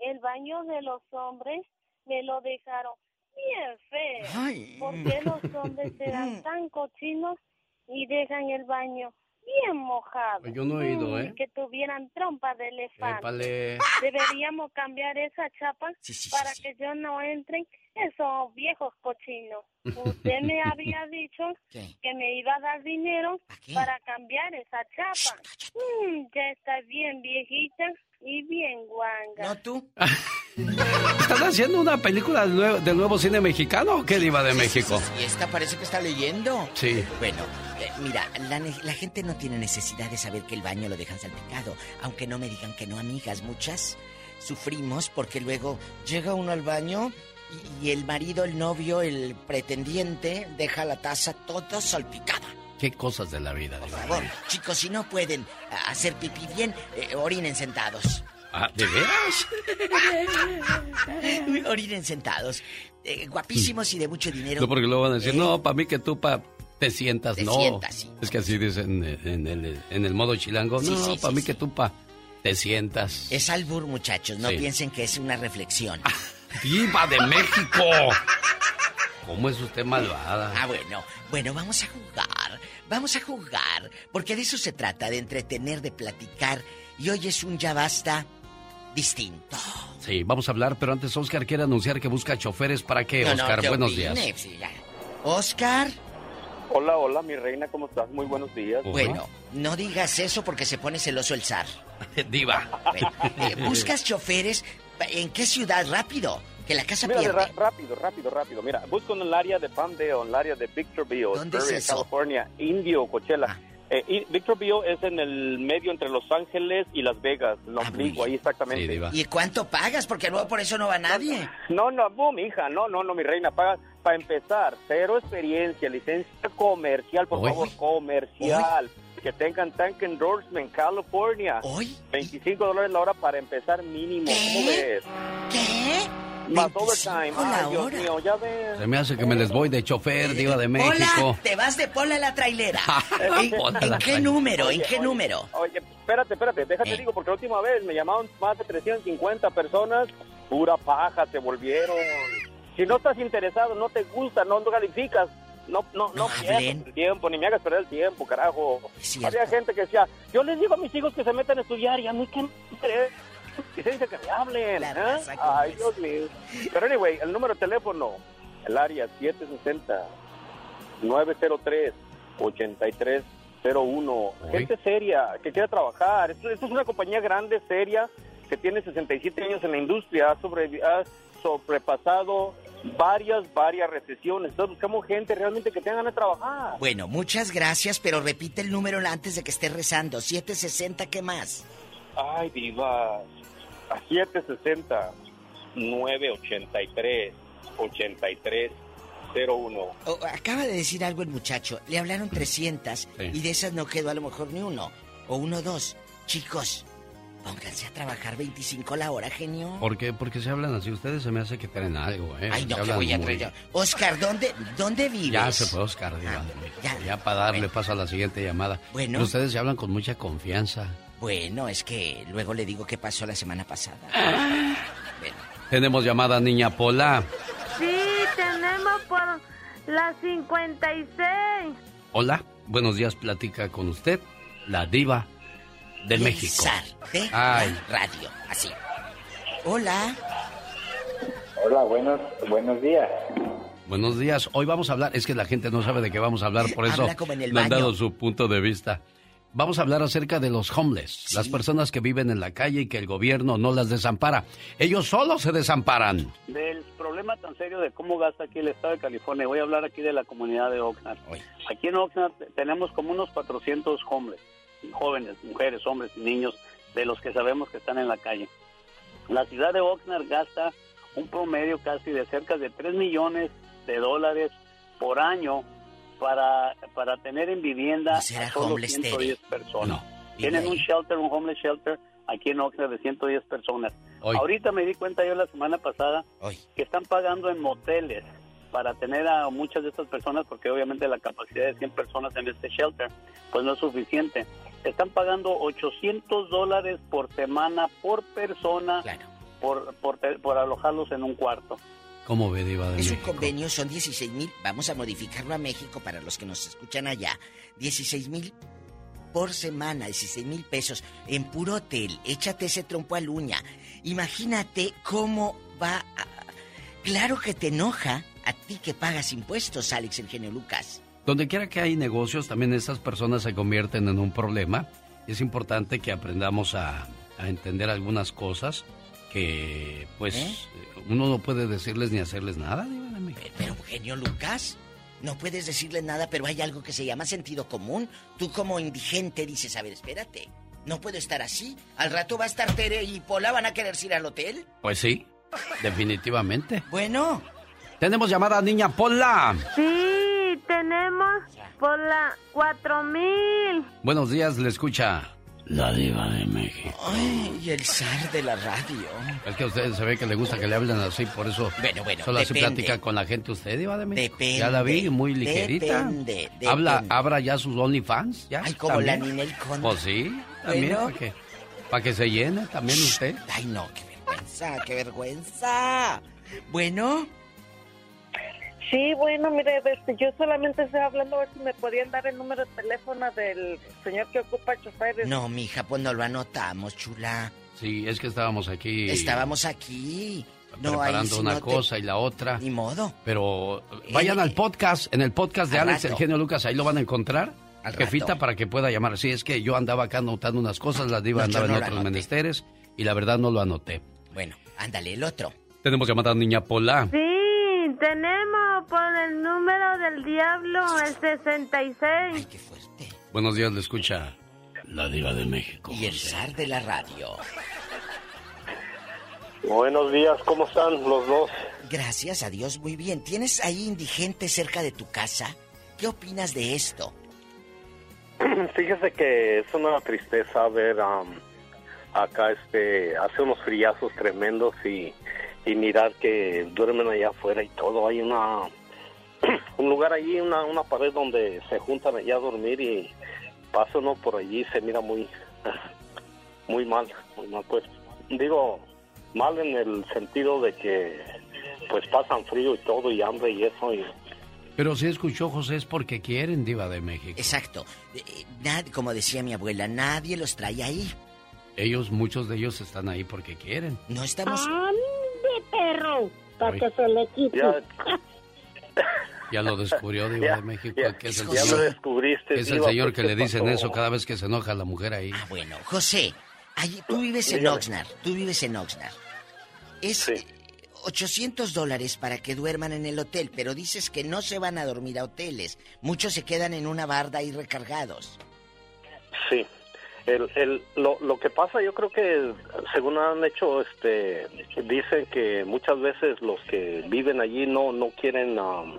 el baño de los hombres me lo dejaron bien feo. ¿Por qué los hombres eran *laughs* tan cochinos y dejan el baño bien mojado. Yo no he ido, ¿eh? Que tuvieran trompa de elefante. Épale. Deberíamos cambiar esa chapa para que yo no entren esos viejos cochinos. *laughs* Usted me había dicho que me iba a dar dinero para cambiar esa chapa. Mm, ya está bien viejita y bien guanga. ¿No tú? *laughs* ¿Están haciendo una película del nuevo, del nuevo cine mexicano o qué diva de México? Y esta parece que está leyendo. Sí. Bueno, eh, mira, la gente no tiene necesidad de saber que el baño lo dejan salpicado. Aunque no me digan que no, amigas. Muchas sufrimos porque luego llega uno al baño y, y el marido, el novio, el pretendiente deja la taza toda salpicada. Qué cosas de la vida, Por favor, chicos, si no pueden a- hacer pipí bien, eh, orinen sentados. Ah, ¿De veras? *laughs* orinen sentados. Eh, guapísimos y de mucho dinero. No, porque luego van a decir, no, para mí que tú pa te sientas, Te no. sientas, sí. Es que así dicen en el, en el modo chilango, Sí, no, sí, para mí que tú pa te sientas. Es albur, muchachos. No piensen que es una reflexión. *laughs* ¡Diva de México! ¿Cómo es usted malvada? Ah, bueno. Bueno, vamos a jugar. Vamos a jugar. Porque de eso se trata, de entretener, de platicar. Y hoy es un ya basta distinto. Sí, vamos a hablar, pero antes Oscar quiere anunciar que busca choferes para qué, No, no, Oscar. Buenos opine, días. sí, ya. Oscar, Hola, hola, mi reina, ¿cómo estás? Muy buenos días. bueno, no digas eso porque se pone celoso el zar. *laughs* Diva. Bueno, eh, buscas choferes. ¿En qué ciudad? Rápido. Que la casa Mira, pierde. rápido, rápido, rápido. Mira, busco en el área de Palmdale, en el área de Victorville, ¿Dónde es eso? Ah. California, Indio, Coachella. Eh, y Victorville es en el medio entre Los Ángeles y Las Vegas, Ah, el ombligo, ahí exactamente. ¿Y cuánto pagas? Porque luego por eso no va nadie. No, no, no, mi hija, no, no, no, mi reina, paga para empezar, cero experiencia, licencia comercial, por favor, comercial. Que tengan tank endorsement, California. 25 dólares la hora para empezar mínimo. ¿Cómo ves? ¿Qué? Más overtime. Ay, Dios hora. mío, ya. Se me hace que me les voy de chofer, Diva de México. Hola, te vas de pola a la trailera. *laughs* ¿En, Pola a en la qué trailera. número? ¿En Oye, qué oye, número? Oye, espérate, espérate, déjate digo, porque la última vez me llamaron más de 350 personas, pura paja, se volvieron. Si no estás interesado, no te gusta, no, no calificas, no, no, no, pierdas el tiempo, ni me hagas perder el tiempo, carajo. Había gente que decía, yo les digo a mis hijos que se metan a estudiar y a mí que me interesa. Licencia que me hablen. ¿eh? Ay, Dios mío. Pero anyway, el número de teléfono, el área 760 903 8301. Gente seria que quiere trabajar. Esto, esto es una compañía grande, seria, que tiene 67 años en la industria, ha, sobre- ha sobrepasado varias, varias recesiones. Entonces buscamos gente realmente que tenga ganas de trabajar. Bueno, muchas gracias, pero repite el número antes de que esté rezando. 760, ¿qué más? Ay, divas. A 760 983 8301. Oh, acaba de decir algo el muchacho. Le hablaron 300 y de esas no quedó a lo mejor ni uno. O uno o dos. Chicos, pónganse a trabajar 25 la hora, genio. ¿Por qué? Porque se hablan así. Ustedes se me hace que traen algo, ¿eh? Ay, no, que voy a traer. Oscar, ¿dónde, ¿dónde vives? Ya se fue Oscar, Diva. ya. para darle paso a la siguiente llamada. Bueno. Pero ustedes se hablan con mucha confianza. Bueno, es que luego le digo qué pasó la semana pasada. Tenemos llamada Niña Pola. Sí, tenemos por las 56. Hola, buenos días, platica con usted, la diva de México. zar de Ay, la radio, así. Hola. Hola, buenos, buenos días. buenos días. Hoy vamos a hablar, es que la gente no sabe de qué vamos a hablar, *laughs* por eso Habla como en el le han baño. dado su punto de vista. Vamos a hablar acerca de los homeless, las personas que viven en la calle y que el gobierno no las desampara. Ellos solo se desamparan. Del problema tan serio de cómo gasta aquí el estado de California, voy a hablar aquí de la comunidad de Oxnard. Aquí en Oxnard tenemos como unos 400 hombres, jóvenes, mujeres, hombres y niños, de los que sabemos que están en la calle. La ciudad de Oxnard gasta un promedio casi de cerca de 3 millones de dólares por año para, para tener en vivienda a solo homeless 110 personas. Tienen un shelter, un homeless shelter aquí en Oxnard de 110 personas. Hoy. Ahorita me di cuenta yo la semana pasada que están pagando en moteles para tener a muchas de estas personas, porque obviamente la capacidad de 100 personas en este shelter pues no es suficiente. Están pagando 800 dólares por semana por persona por, por, por alojarlos en un cuarto. ¿Cómo ve, Diva de Es México? un convenio, son 16 mil. Vamos a modificarlo a México para los que nos escuchan allá. 16 mil por semana, 16 mil pesos en puro hotel. Échate ese trompo a uña. Imagínate cómo va a... Claro que te enoja a ti que pagas impuestos, Alex, el genio Lucas. Donde quiera que hay negocios, también estas personas se convierten en un problema. Es importante que aprendamos a, a entender algunas cosas que, pues, ¿Eh? Uno no puede decirles ni hacerles nada. México. Pero, genio Lucas, no puedes decirle nada, pero hay algo que se llama sentido común. Tú como indigente dices, a ver, espérate, no puedo estar así. Al rato va a estar Tere y Pola, van a querer ir al hotel. Pues sí, definitivamente. Bueno. Tenemos llamada niña Pola. Sí, tenemos por la 4000. Buenos días, le escucha la diva de México. Ay, y el zar de la radio. Es que a usted se ve que le gusta que le hablen así, por eso Bueno, bueno, solo así depende. platica con la gente usted, diva de México. Depende, ya la vi, muy ligerita. depende, Habla, depende. abra ya sus OnlyFans, ya. Ay, como también. la Ninel Conde. Pues sí, también, Bueno. para que, para que se llene también usted. Ay, no, qué vergüenza, qué vergüenza. Bueno. Sí, bueno, mire, este, yo solamente estoy hablando a ver si me podían dar el número de teléfono del señor que ocupa choferes. No, mija, pues no lo anotamos, chula. Sí, es que estábamos aquí. Estábamos aquí. No, preparando sí una no te- cosa y la otra. Ni modo. Pero eh, vayan al podcast, en el podcast de Al Alex, rato. el genio Lucas, ahí lo van a encontrar. Al Jefita rato. para que pueda llamar. Sí, es que yo andaba acá anotando unas cosas, la diva No, andaba no en otros anoté. menesteres y la verdad no lo anoté. Bueno, ándale, el otro. Tenemos llamada niña Pola. Sí, tenemos por el número del diablo, el 66. Buenos días, le escucha la diva de México. Y el zar de la radio. Buenos días, ¿cómo están los dos? Gracias a Dios, muy bien. ¿Tienes ahí indigente cerca de tu casa? ¿Qué opinas de esto? *clears throat* Fíjese que es una tristeza ver am, acá, este, hace unos friazos tremendos y, y mirar que duermen allá afuera y todo. Hay una, *clears throat* un lugar allí, una, una pared donde se juntan allá a dormir y pasa uno por allí y se mira muy, *laughs* muy mal, muy mal, pues. Digo, mal en el sentido de que, pues pasan frío y todo y hambre y eso y Pero si escuchó José es porque quieren diva de México. Exacto. Eh, eh, nad- como decía mi abuela, nadie los trae ahí. Ellos, muchos de ellos están ahí porque quieren. No estamos... ¡Ande, perro! Para que se le quite. Ya *laughs* lo descubrió Diva Ya, de México, ya, que es el ya lo señor, descubriste, que es el Diva, señor pues, que ¿qué le dicen pasó? eso cada vez que se enoja la mujer ahí. Ah, bueno, José, ahí, tú vives en. Oxnard, tú vives en Oxnard. Es eh, 800 dólares para que duerman en el hotel, pero dices que no se van a dormir a hoteles. Muchos se quedan en una barda ahí recargados. Sí. El, el, lo, lo que pasa, yo creo que según han hecho, este, dicen que muchas veces los que viven allí no no quieren um,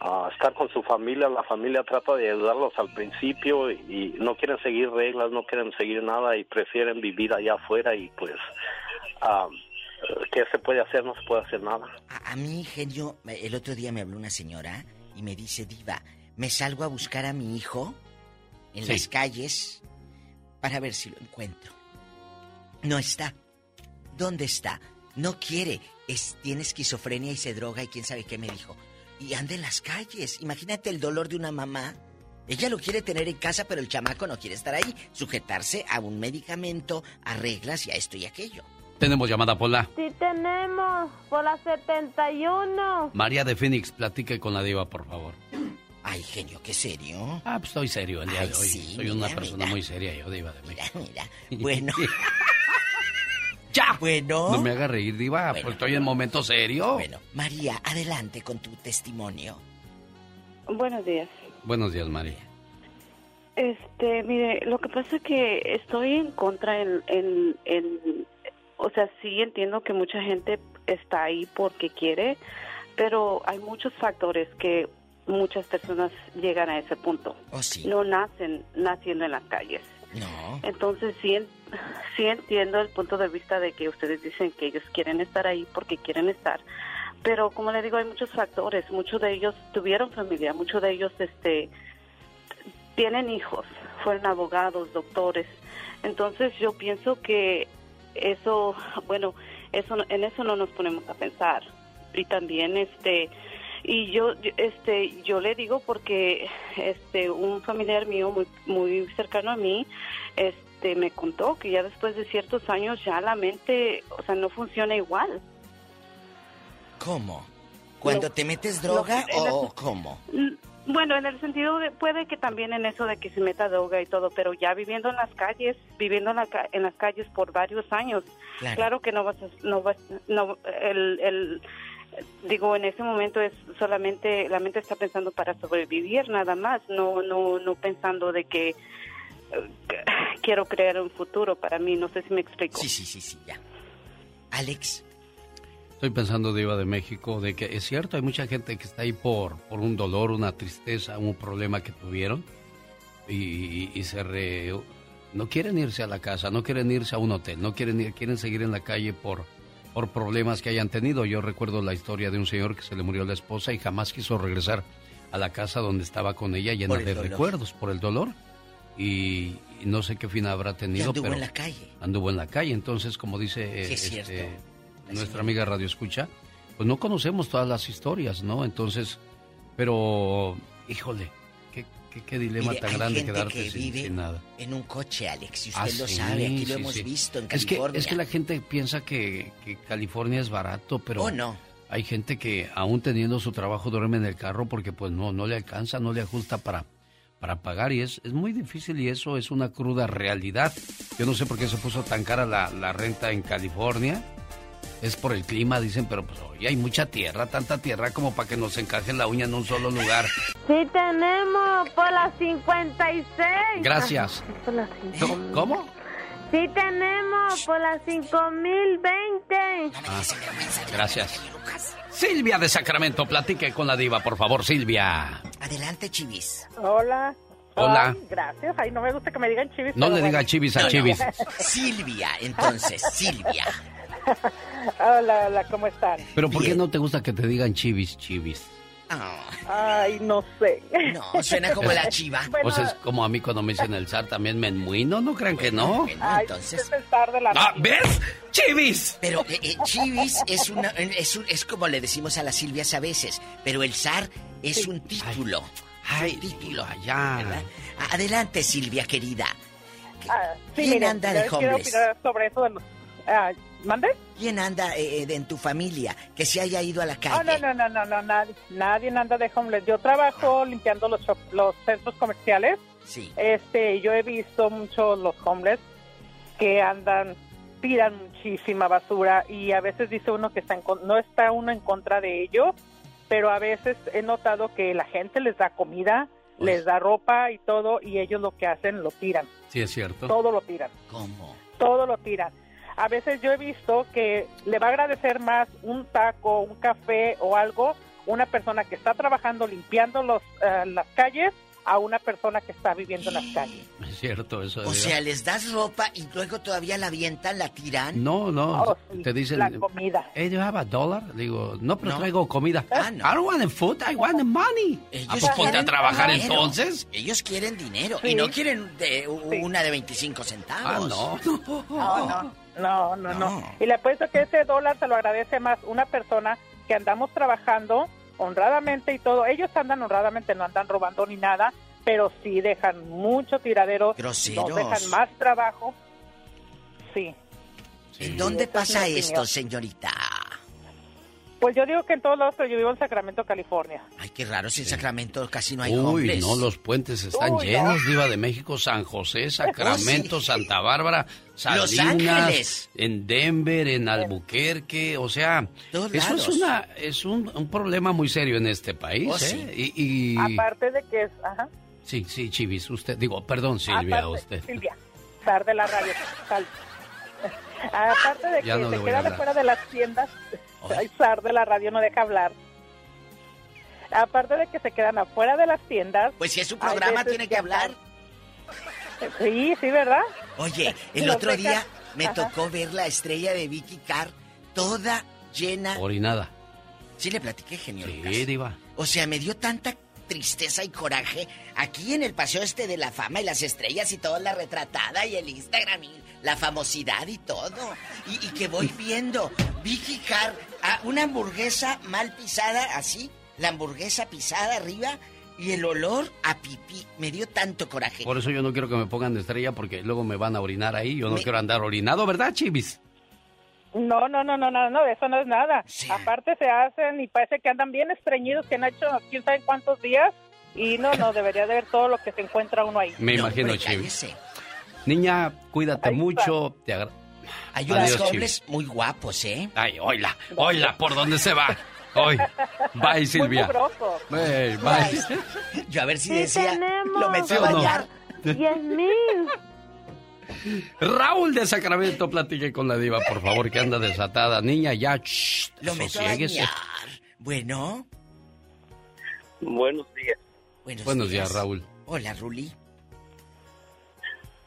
a estar con su familia. La familia trata de ayudarlos al principio y no quieren seguir reglas, no quieren seguir nada y prefieren vivir allá afuera y pues, um, ¿qué se puede hacer? No se puede hacer nada. A, a mí, genio, el otro día me habló una señora y me dice, Diva, me salgo a buscar a mi hijo en Sí. las calles para ver si lo encuentro. No está. ¿Dónde está? No quiere. Es, tiene esquizofrenia y se droga y quién sabe qué me dijo. Y anda en las calles. Imagínate el dolor de una mamá. Ella lo quiere tener en casa, pero el chamaco no quiere estar ahí. Sujetarse a un medicamento, a reglas y a esto y aquello. Tenemos llamada Pola. Sí, tenemos por la 71. María de Phoenix, platique con la diva, por favor. Ay, genio, qué serio. Ah, pues estoy serio el día Ay, de hoy. sí, Soy mira, una persona mira. muy seria, yo, diva de México. Mira, *laughs* Bueno. *laughs* ¡Ya! Bueno. No me haga reír, diva, Bueno. porque estoy en momento serio. Bueno, María, adelante con tu testimonio. Buenos días. Buenos días, María. Este, mire, lo que pasa es que estoy en contra en, en, en- o sea, sí entiendo que mucha gente está ahí porque quiere, pero hay muchos factores que muchas personas llegan a ese punto. Oh, sí. No nacen naciendo en las calles. No. Entonces sí, sí entiendo el punto de vista de que ustedes dicen que ellos quieren estar ahí porque quieren estar, pero como le digo hay muchos factores, muchos de ellos tuvieron familia, muchos de ellos este tienen hijos, fueron abogados, doctores, entonces yo pienso que eso, bueno, eso en eso no nos ponemos a pensar. y también este y yo este yo le digo porque este un familiar mío muy muy cercano a mí este me contó que ya después de ciertos años ya la mente o sea no funciona igual. Cómo cuando te metes droga o cómo bueno, en el sentido de, puede que también en eso de que se meta droga y todo, pero ya viviendo en las calles, viviendo en, en las calles por varios años, claro, que no vas, a, no vas, no, el, el, digo, en ese momento es solamente, la mente está pensando para sobrevivir nada más, no, no, no pensando de que quiero crear un futuro para mí, no sé si me explico. Sí, sí, sí, sí, ya. Alex. Estoy pensando, Diva de México, de que es cierto, hay mucha gente que está ahí por, por un dolor, una tristeza, un problema que tuvieron y, se re, no quieren irse a la casa, no quieren irse a un hotel, no quieren ir, quieren seguir en la calle por, por problemas que hayan tenido. Yo recuerdo la historia de un señor que se le murió la esposa y jamás quiso regresar a la casa donde estaba con ella llena de recuerdos por el dolor. Y, no sé qué fin habrá tenido. anduvo en la calle. Anduvo en la calle. Entonces, como dice este, nuestra amiga Radio Escucha, pues no conocemos todas las historias, ¿no? Entonces, pero, híjole, qué, qué, dilema tan grande quedarte sin, nada. En un coche, Alex, y usted ah, lo sabe, aquí lo hemos visto en California. Es que, es que la gente piensa que, California es barato, pero... Oh, no. Hay gente que aún teniendo su trabajo duerme en el carro porque pues no, no le alcanza, no le ajusta para, para pagar y es, es muy difícil y eso es una cruda realidad. Yo no sé por qué se puso tan cara la, la renta en California es por el clima, dicen, pero pues hoy hay mucha tierra, tanta tierra como para que nos encaje la uña en un solo lugar. Sí tenemos, por las 56. Gracias. ¿Cómo? Sí tenemos, por las 5020. Ah, gracias. Silvia de Sacramento, platique con la diva, por favor, Silvia. Adelante, Chivis. Hola. Hola. gracias. Ay, no me gusta que me digan chivis. No le diga chivis a chivis. *laughs* Silvia, entonces, Silvia. *laughs* hola, hola, ¿cómo están? Pero ¿por qué no te gusta que te digan chivis, chivis? Ay, no sé. No, suena como la chiva. *laughs* Pues es como a mí cuando me dicen el zar también me enmuino, ¿no crean que no? entonces... Es el zar de la ah, ¿Ves? ¡Chivis! Pero eh, eh, chivis es, una, es, es como le decimos a las Silvias a veces, pero el zar es un título. Ay, título allá. Adelante, Silvia, querida. Ah, ¿Quién anda de homeless? sobre eso de los... Ah, ¿Mande? ¿Quién anda eh, en tu familia que se haya ido a la calle? Oh, no, no, no, no, nadie, nadie anda de homeless. Yo trabajo limpiando los, los centros comerciales. Sí. Este, yo he visto muchos los homeless que andan, tiran muchísima basura y a veces dice uno que está no está uno en contra de ellos, pero a veces he notado que la gente les da comida, les da ropa y todo y ellos lo que hacen lo tiran. Sí, es cierto. Todo lo tiran. ¿Cómo? Todo lo tiran a veces yo he visto que le va a agradecer más un taco, un café o algo una persona que está trabajando limpiando los, eh, las calles a una persona que está viviendo en las calles. Es cierto, eso. O sea, les das ropa y luego todavía la avientan, la tiran. No, no, oh, te dicen... La comida. Hey, you have a dollar? Digo, no, pero traigo comida. Ah, no. I don't want the food, I want the money. Ellos ¿A ponte a trabajar entonces? Ellos quieren dinero y no quieren de, una de 25 centavos. Ah, no. no, no. No, no, no, Y le apuesto que ese dólar se lo agradece más una persona que andamos trabajando honradamente y todo. Ellos andan honradamente, no andan robando ni nada, pero sí dejan mucho tiradero. Groseros. Nos dejan más trabajo. Sí. ¿En dónde pasa esto, señorita? Pues yo digo que en todos lados, pero yo vivo en Sacramento, California. Ay, qué raro, si en Sacramento casi no hay Uy, no, los puentes están llenos, Viva de México, San José, oh, *laughs* Sacramento, Santa Bárbara, Salinas, en Denver, en Albuquerque, o sea, eso es una es un, problema muy serio en este país, oh, ¿eh? Y, Aparte de que es, ajá. Sí, sí, Chivis, usted, digo, perdón, Silvia, usted. Silvia, tarde la radio, *laughs* Aparte de que se queda fuera de las tiendas, el zar de la radio no deja hablar. Aparte de que se quedan afuera de las tiendas. Pues si es su programa, tiene que hablar. Sí, sí, ¿verdad? Oye, el otro día me tocó ver la estrella de Vicky Carr toda llena. Orinada. Sí, le platiqué, genio. Sí, diva. O sea, me dio tanta tristeza y coraje aquí en el paseo este de la fama y las estrellas y toda la retratada y el Instagram y la famosidad y todo. Y, que voy viendo Vicky Carr Ah, una hamburguesa mal pisada, así, la hamburguesa pisada arriba y el olor a pipí. Me dio tanto coraje. Por eso yo no quiero que me pongan de estrella porque luego me van a orinar ahí. Yo no quiero andar orinado, ¿verdad, Chivis? No, no, no, no, no, no, eso no es nada. Aparte se hacen y parece que andan bien estreñidos, que han hecho quién sabe cuántos días. Y no, no, debería de ver todo lo que se encuentra uno ahí. Me imagino, Chivis. Niña, cuídate mucho. Te Hay unos dobles muy guapos, ¿eh? Ay, oila, oila, ¿por dónde se va? Hoy. Bye, Silvia. bye, bye. Yo a ver si decía, lo metí a bañar. Diez mil. Raúl de Sacramento, platique con la diva, por favor, que anda desatada. Niña, ya, shh, Lo a bañar. Bueno. Buenos días. Buenos, días. Raúl. Hola, Ruli.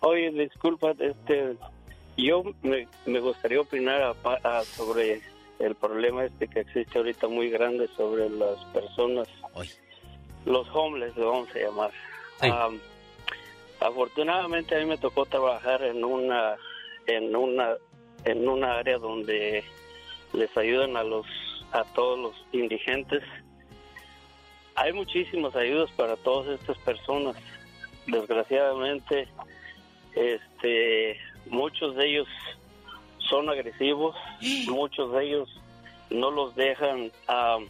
Oye, disculpa, este, yo me, me gustaría opinar sobre el problema este que existe ahorita muy grande sobre las personas, los homeless, lo vamos a llamar. Afortunadamente a mí me tocó trabajar en una, en una, en una área donde les ayudan a los, a todos los indigentes. Hay muchísimas ayudas para todas estas personas. Desgraciadamente, este, muchos de ellos son agresivos, *gasps* muchos de ellos no los dejan. Uh,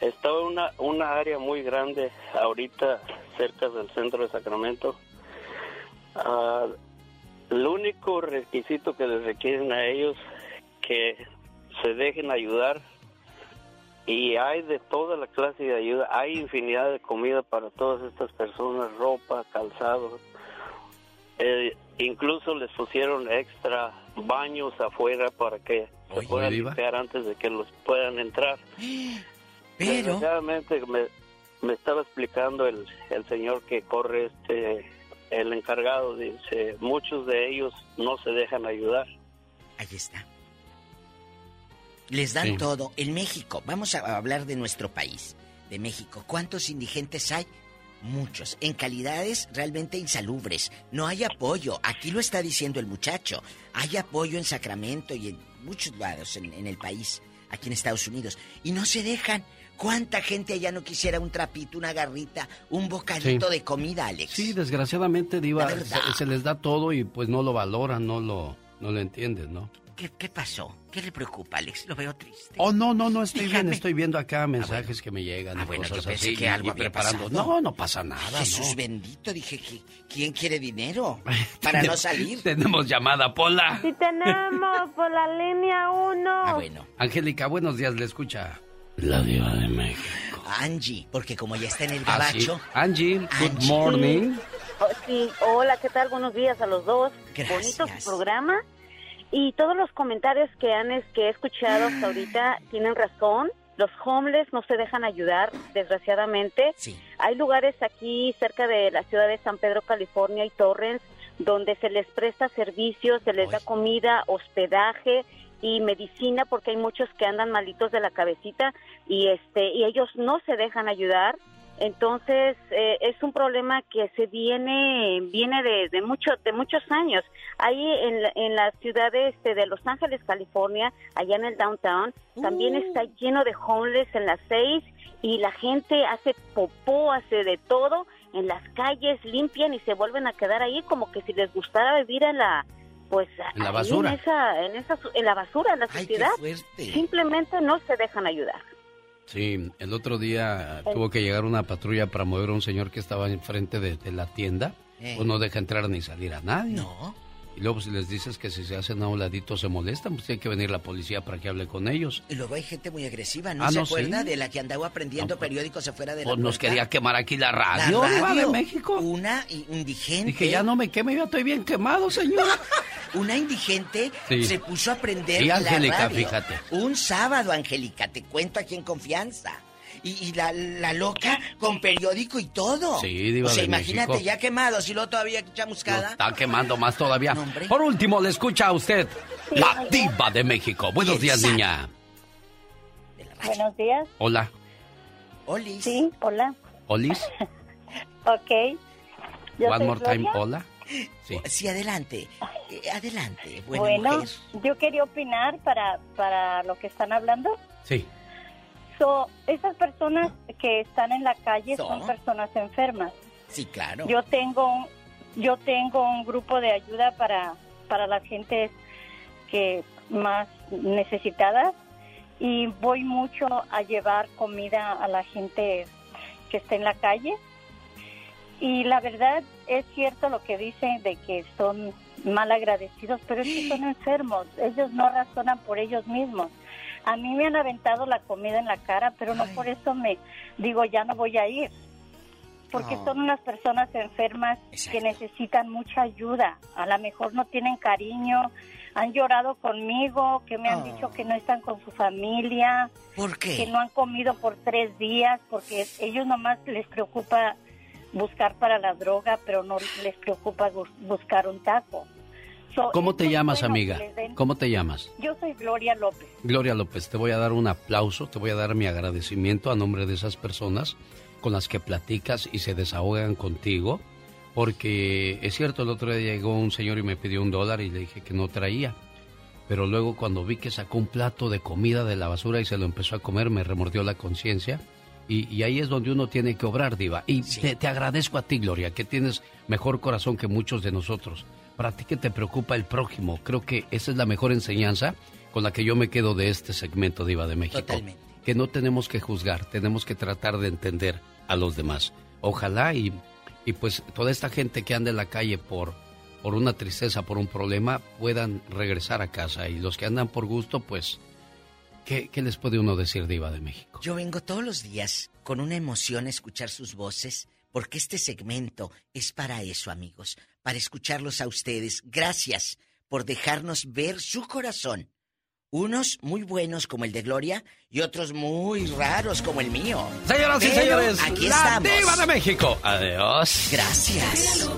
está una, una área muy grande ahorita cerca del centro de Sacramento. Uh, el único requisito que les requieren a ellos que se dejen ayudar y hay de toda la clase de ayuda, hay infinidad de comida para todas estas personas, ropa, calzado. Eh, incluso les pusieron extra baños afuera para que se puedan limpiar antes de que los puedan entrar. *gasps* Pero... Desgraciadamente me, me estaba explicando el, el señor que corre este el encargado dice muchos de ellos no se dejan ayudar ahí está les dan todo en México vamos a hablar de nuestro país de México cuántos indigentes hay muchos, en calidades realmente insalubres. No hay apoyo, aquí lo está diciendo el muchacho. Hay apoyo en Sacramento y en muchos lados en, el país, aquí en Estados Unidos. Y no se dejan. ¿Cuánta gente allá no quisiera un trapito, una garrita, un bocadito de comida, Alex? Sí, desgraciadamente, Diva, se, les da todo y pues no lo valoran, no lo, no lo entienden, ¿no? ¿Qué, pasó? ¿Qué le preocupa, Alex? Lo veo triste. Oh, no, no, no estoy bien. Estoy viendo acá mensajes que me llegan. Ah, bueno, cosas yo pensé que algo preparando. No, no pasa nada. Jesús bendito, dije, ¿quién quiere dinero? *laughs* *laughs* Para no salir. Tenemos llamada, Pola. Sí, tenemos por la línea 1. Ah, bueno. Angélica, buenos días, le escucha. La diva de México. Angie, porque como ya está en el ah, gabacho. Angie, good morning. Oh, sí, hola, ¿qué tal? Buenos días a los dos. Gracias. Bonito su programa. Y todos los comentarios que han que he escuchado hasta ahorita tienen razón. Los homeless no se dejan ayudar, desgraciadamente. Hay lugares aquí cerca de la ciudad de San Pedro, California y Torrens, donde se les presta servicios, se les da comida, hospedaje y medicina porque hay muchos que andan malitos de la cabecita y este y ellos no se dejan ayudar entonces eh, es un problema que se viene viene de, de muchos de muchos años. Ahí en, en la ciudad de, este, de Los Ángeles, California, allá en el downtown, también uh. está lleno de homeless en las seis y la gente hace popó, hace de todo en las calles, limpian y se vuelven a quedar ahí como que si les gustara vivir en la pues en la basura, en, esa, en, esa, en la basura, en la sociedad. Simplemente no se dejan ayudar. Sí, el otro día tuvo que llegar una patrulla para mover a un señor que estaba enfrente de, de la tienda. Eh. Pues no deja entrar ni salir a nadie. No. Y luego si les dices que si se hacen a un ladito se molestan, pues tiene que venir la policía para que hable con ellos. Y luego hay gente muy agresiva, ¿no, ah, se acuerda de la que andaba aprendiendo pues, periódicos afuera de la Pues nos quería quemar aquí la radio, la radio de México. Una indigente. Dije, ya no me queme, yo estoy bien quemado, señora. *laughs* una indigente se puso a aprender y Angélica, fíjate. Un sábado, Angélica, te cuento aquí en confianza y, la, la, loca con periódico y todo. Sí, diva O sea, imagínate, ya quemado, si lo todavía chamuscada. está quemando más todavía. Por último, le escucha a usted la diva de México. Buenos días, niña. Buenos días. Hola. Olis. Sí, hola. Olis. *laughs* ok. One more time, hola. Sí, sí adelante. Eh, adelante. bueno, yo quería opinar para, para lo que están hablando. Sí. So, esas personas que están en la calle son personas enfermas. Sí, claro. Yo tengo, yo tengo un grupo de ayuda para, para las gentes que más necesitadas y voy mucho a llevar comida a la gente que está en la calle. Y la verdad es cierto lo que dicen de que son mal agradecidos, pero es que son enfermos, ellos no razonan por ellos mismos. A mí me han aventado la comida en la cara, pero no por eso me digo ya no voy a ir. Porque son unas personas enfermas que necesitan mucha ayuda. A lo mejor no tienen cariño, han llorado conmigo, que me han dicho ah. que no están con su familia, ¿Por qué? que no han comido por tres días, porque ellos nomás les preocupa buscar para la droga, pero no les preocupa buscar un taco. ¿Cómo te llamas, amiga? ¿Cómo te llamas? Yo soy Gloria López. Gloria López, te voy a dar un aplauso, te voy a dar mi agradecimiento a nombre de esas personas con las que platicas y se desahogan contigo porque es cierto, el otro día llegó un señor y me pidió un dólar y le dije que no traía. Pero luego cuando vi que sacó un plato de comida de la basura y se lo empezó a comer, me remordió la conciencia. Y, ahí es donde uno tiene que obrar, Diva. Y te, te, agradezco a ti, Gloria, que tienes mejor corazón que muchos de nosotros. Para ti que te preocupa el prójimo, creo que esa es la mejor enseñanza con la que yo me quedo de este segmento, Diva de México. Totalmente. Que no tenemos que juzgar, tenemos que tratar de entender a los demás. Ojalá y y pues toda esta gente que anda en la calle por, por una tristeza, por un problema, puedan regresar a casa. Y los que andan por gusto, pues, ¿qué, les puede uno decir, Diva de México? Yo vengo todos los días con una emoción a escuchar sus voces, porque este segmento es para eso, amigos, para escucharlos a ustedes. Gracias por dejarnos ver su corazón unos muy buenos como el de Gloria y otros muy raros como el mío. Señoras y señores, aquí la Diva de México. Adiós. Gracias.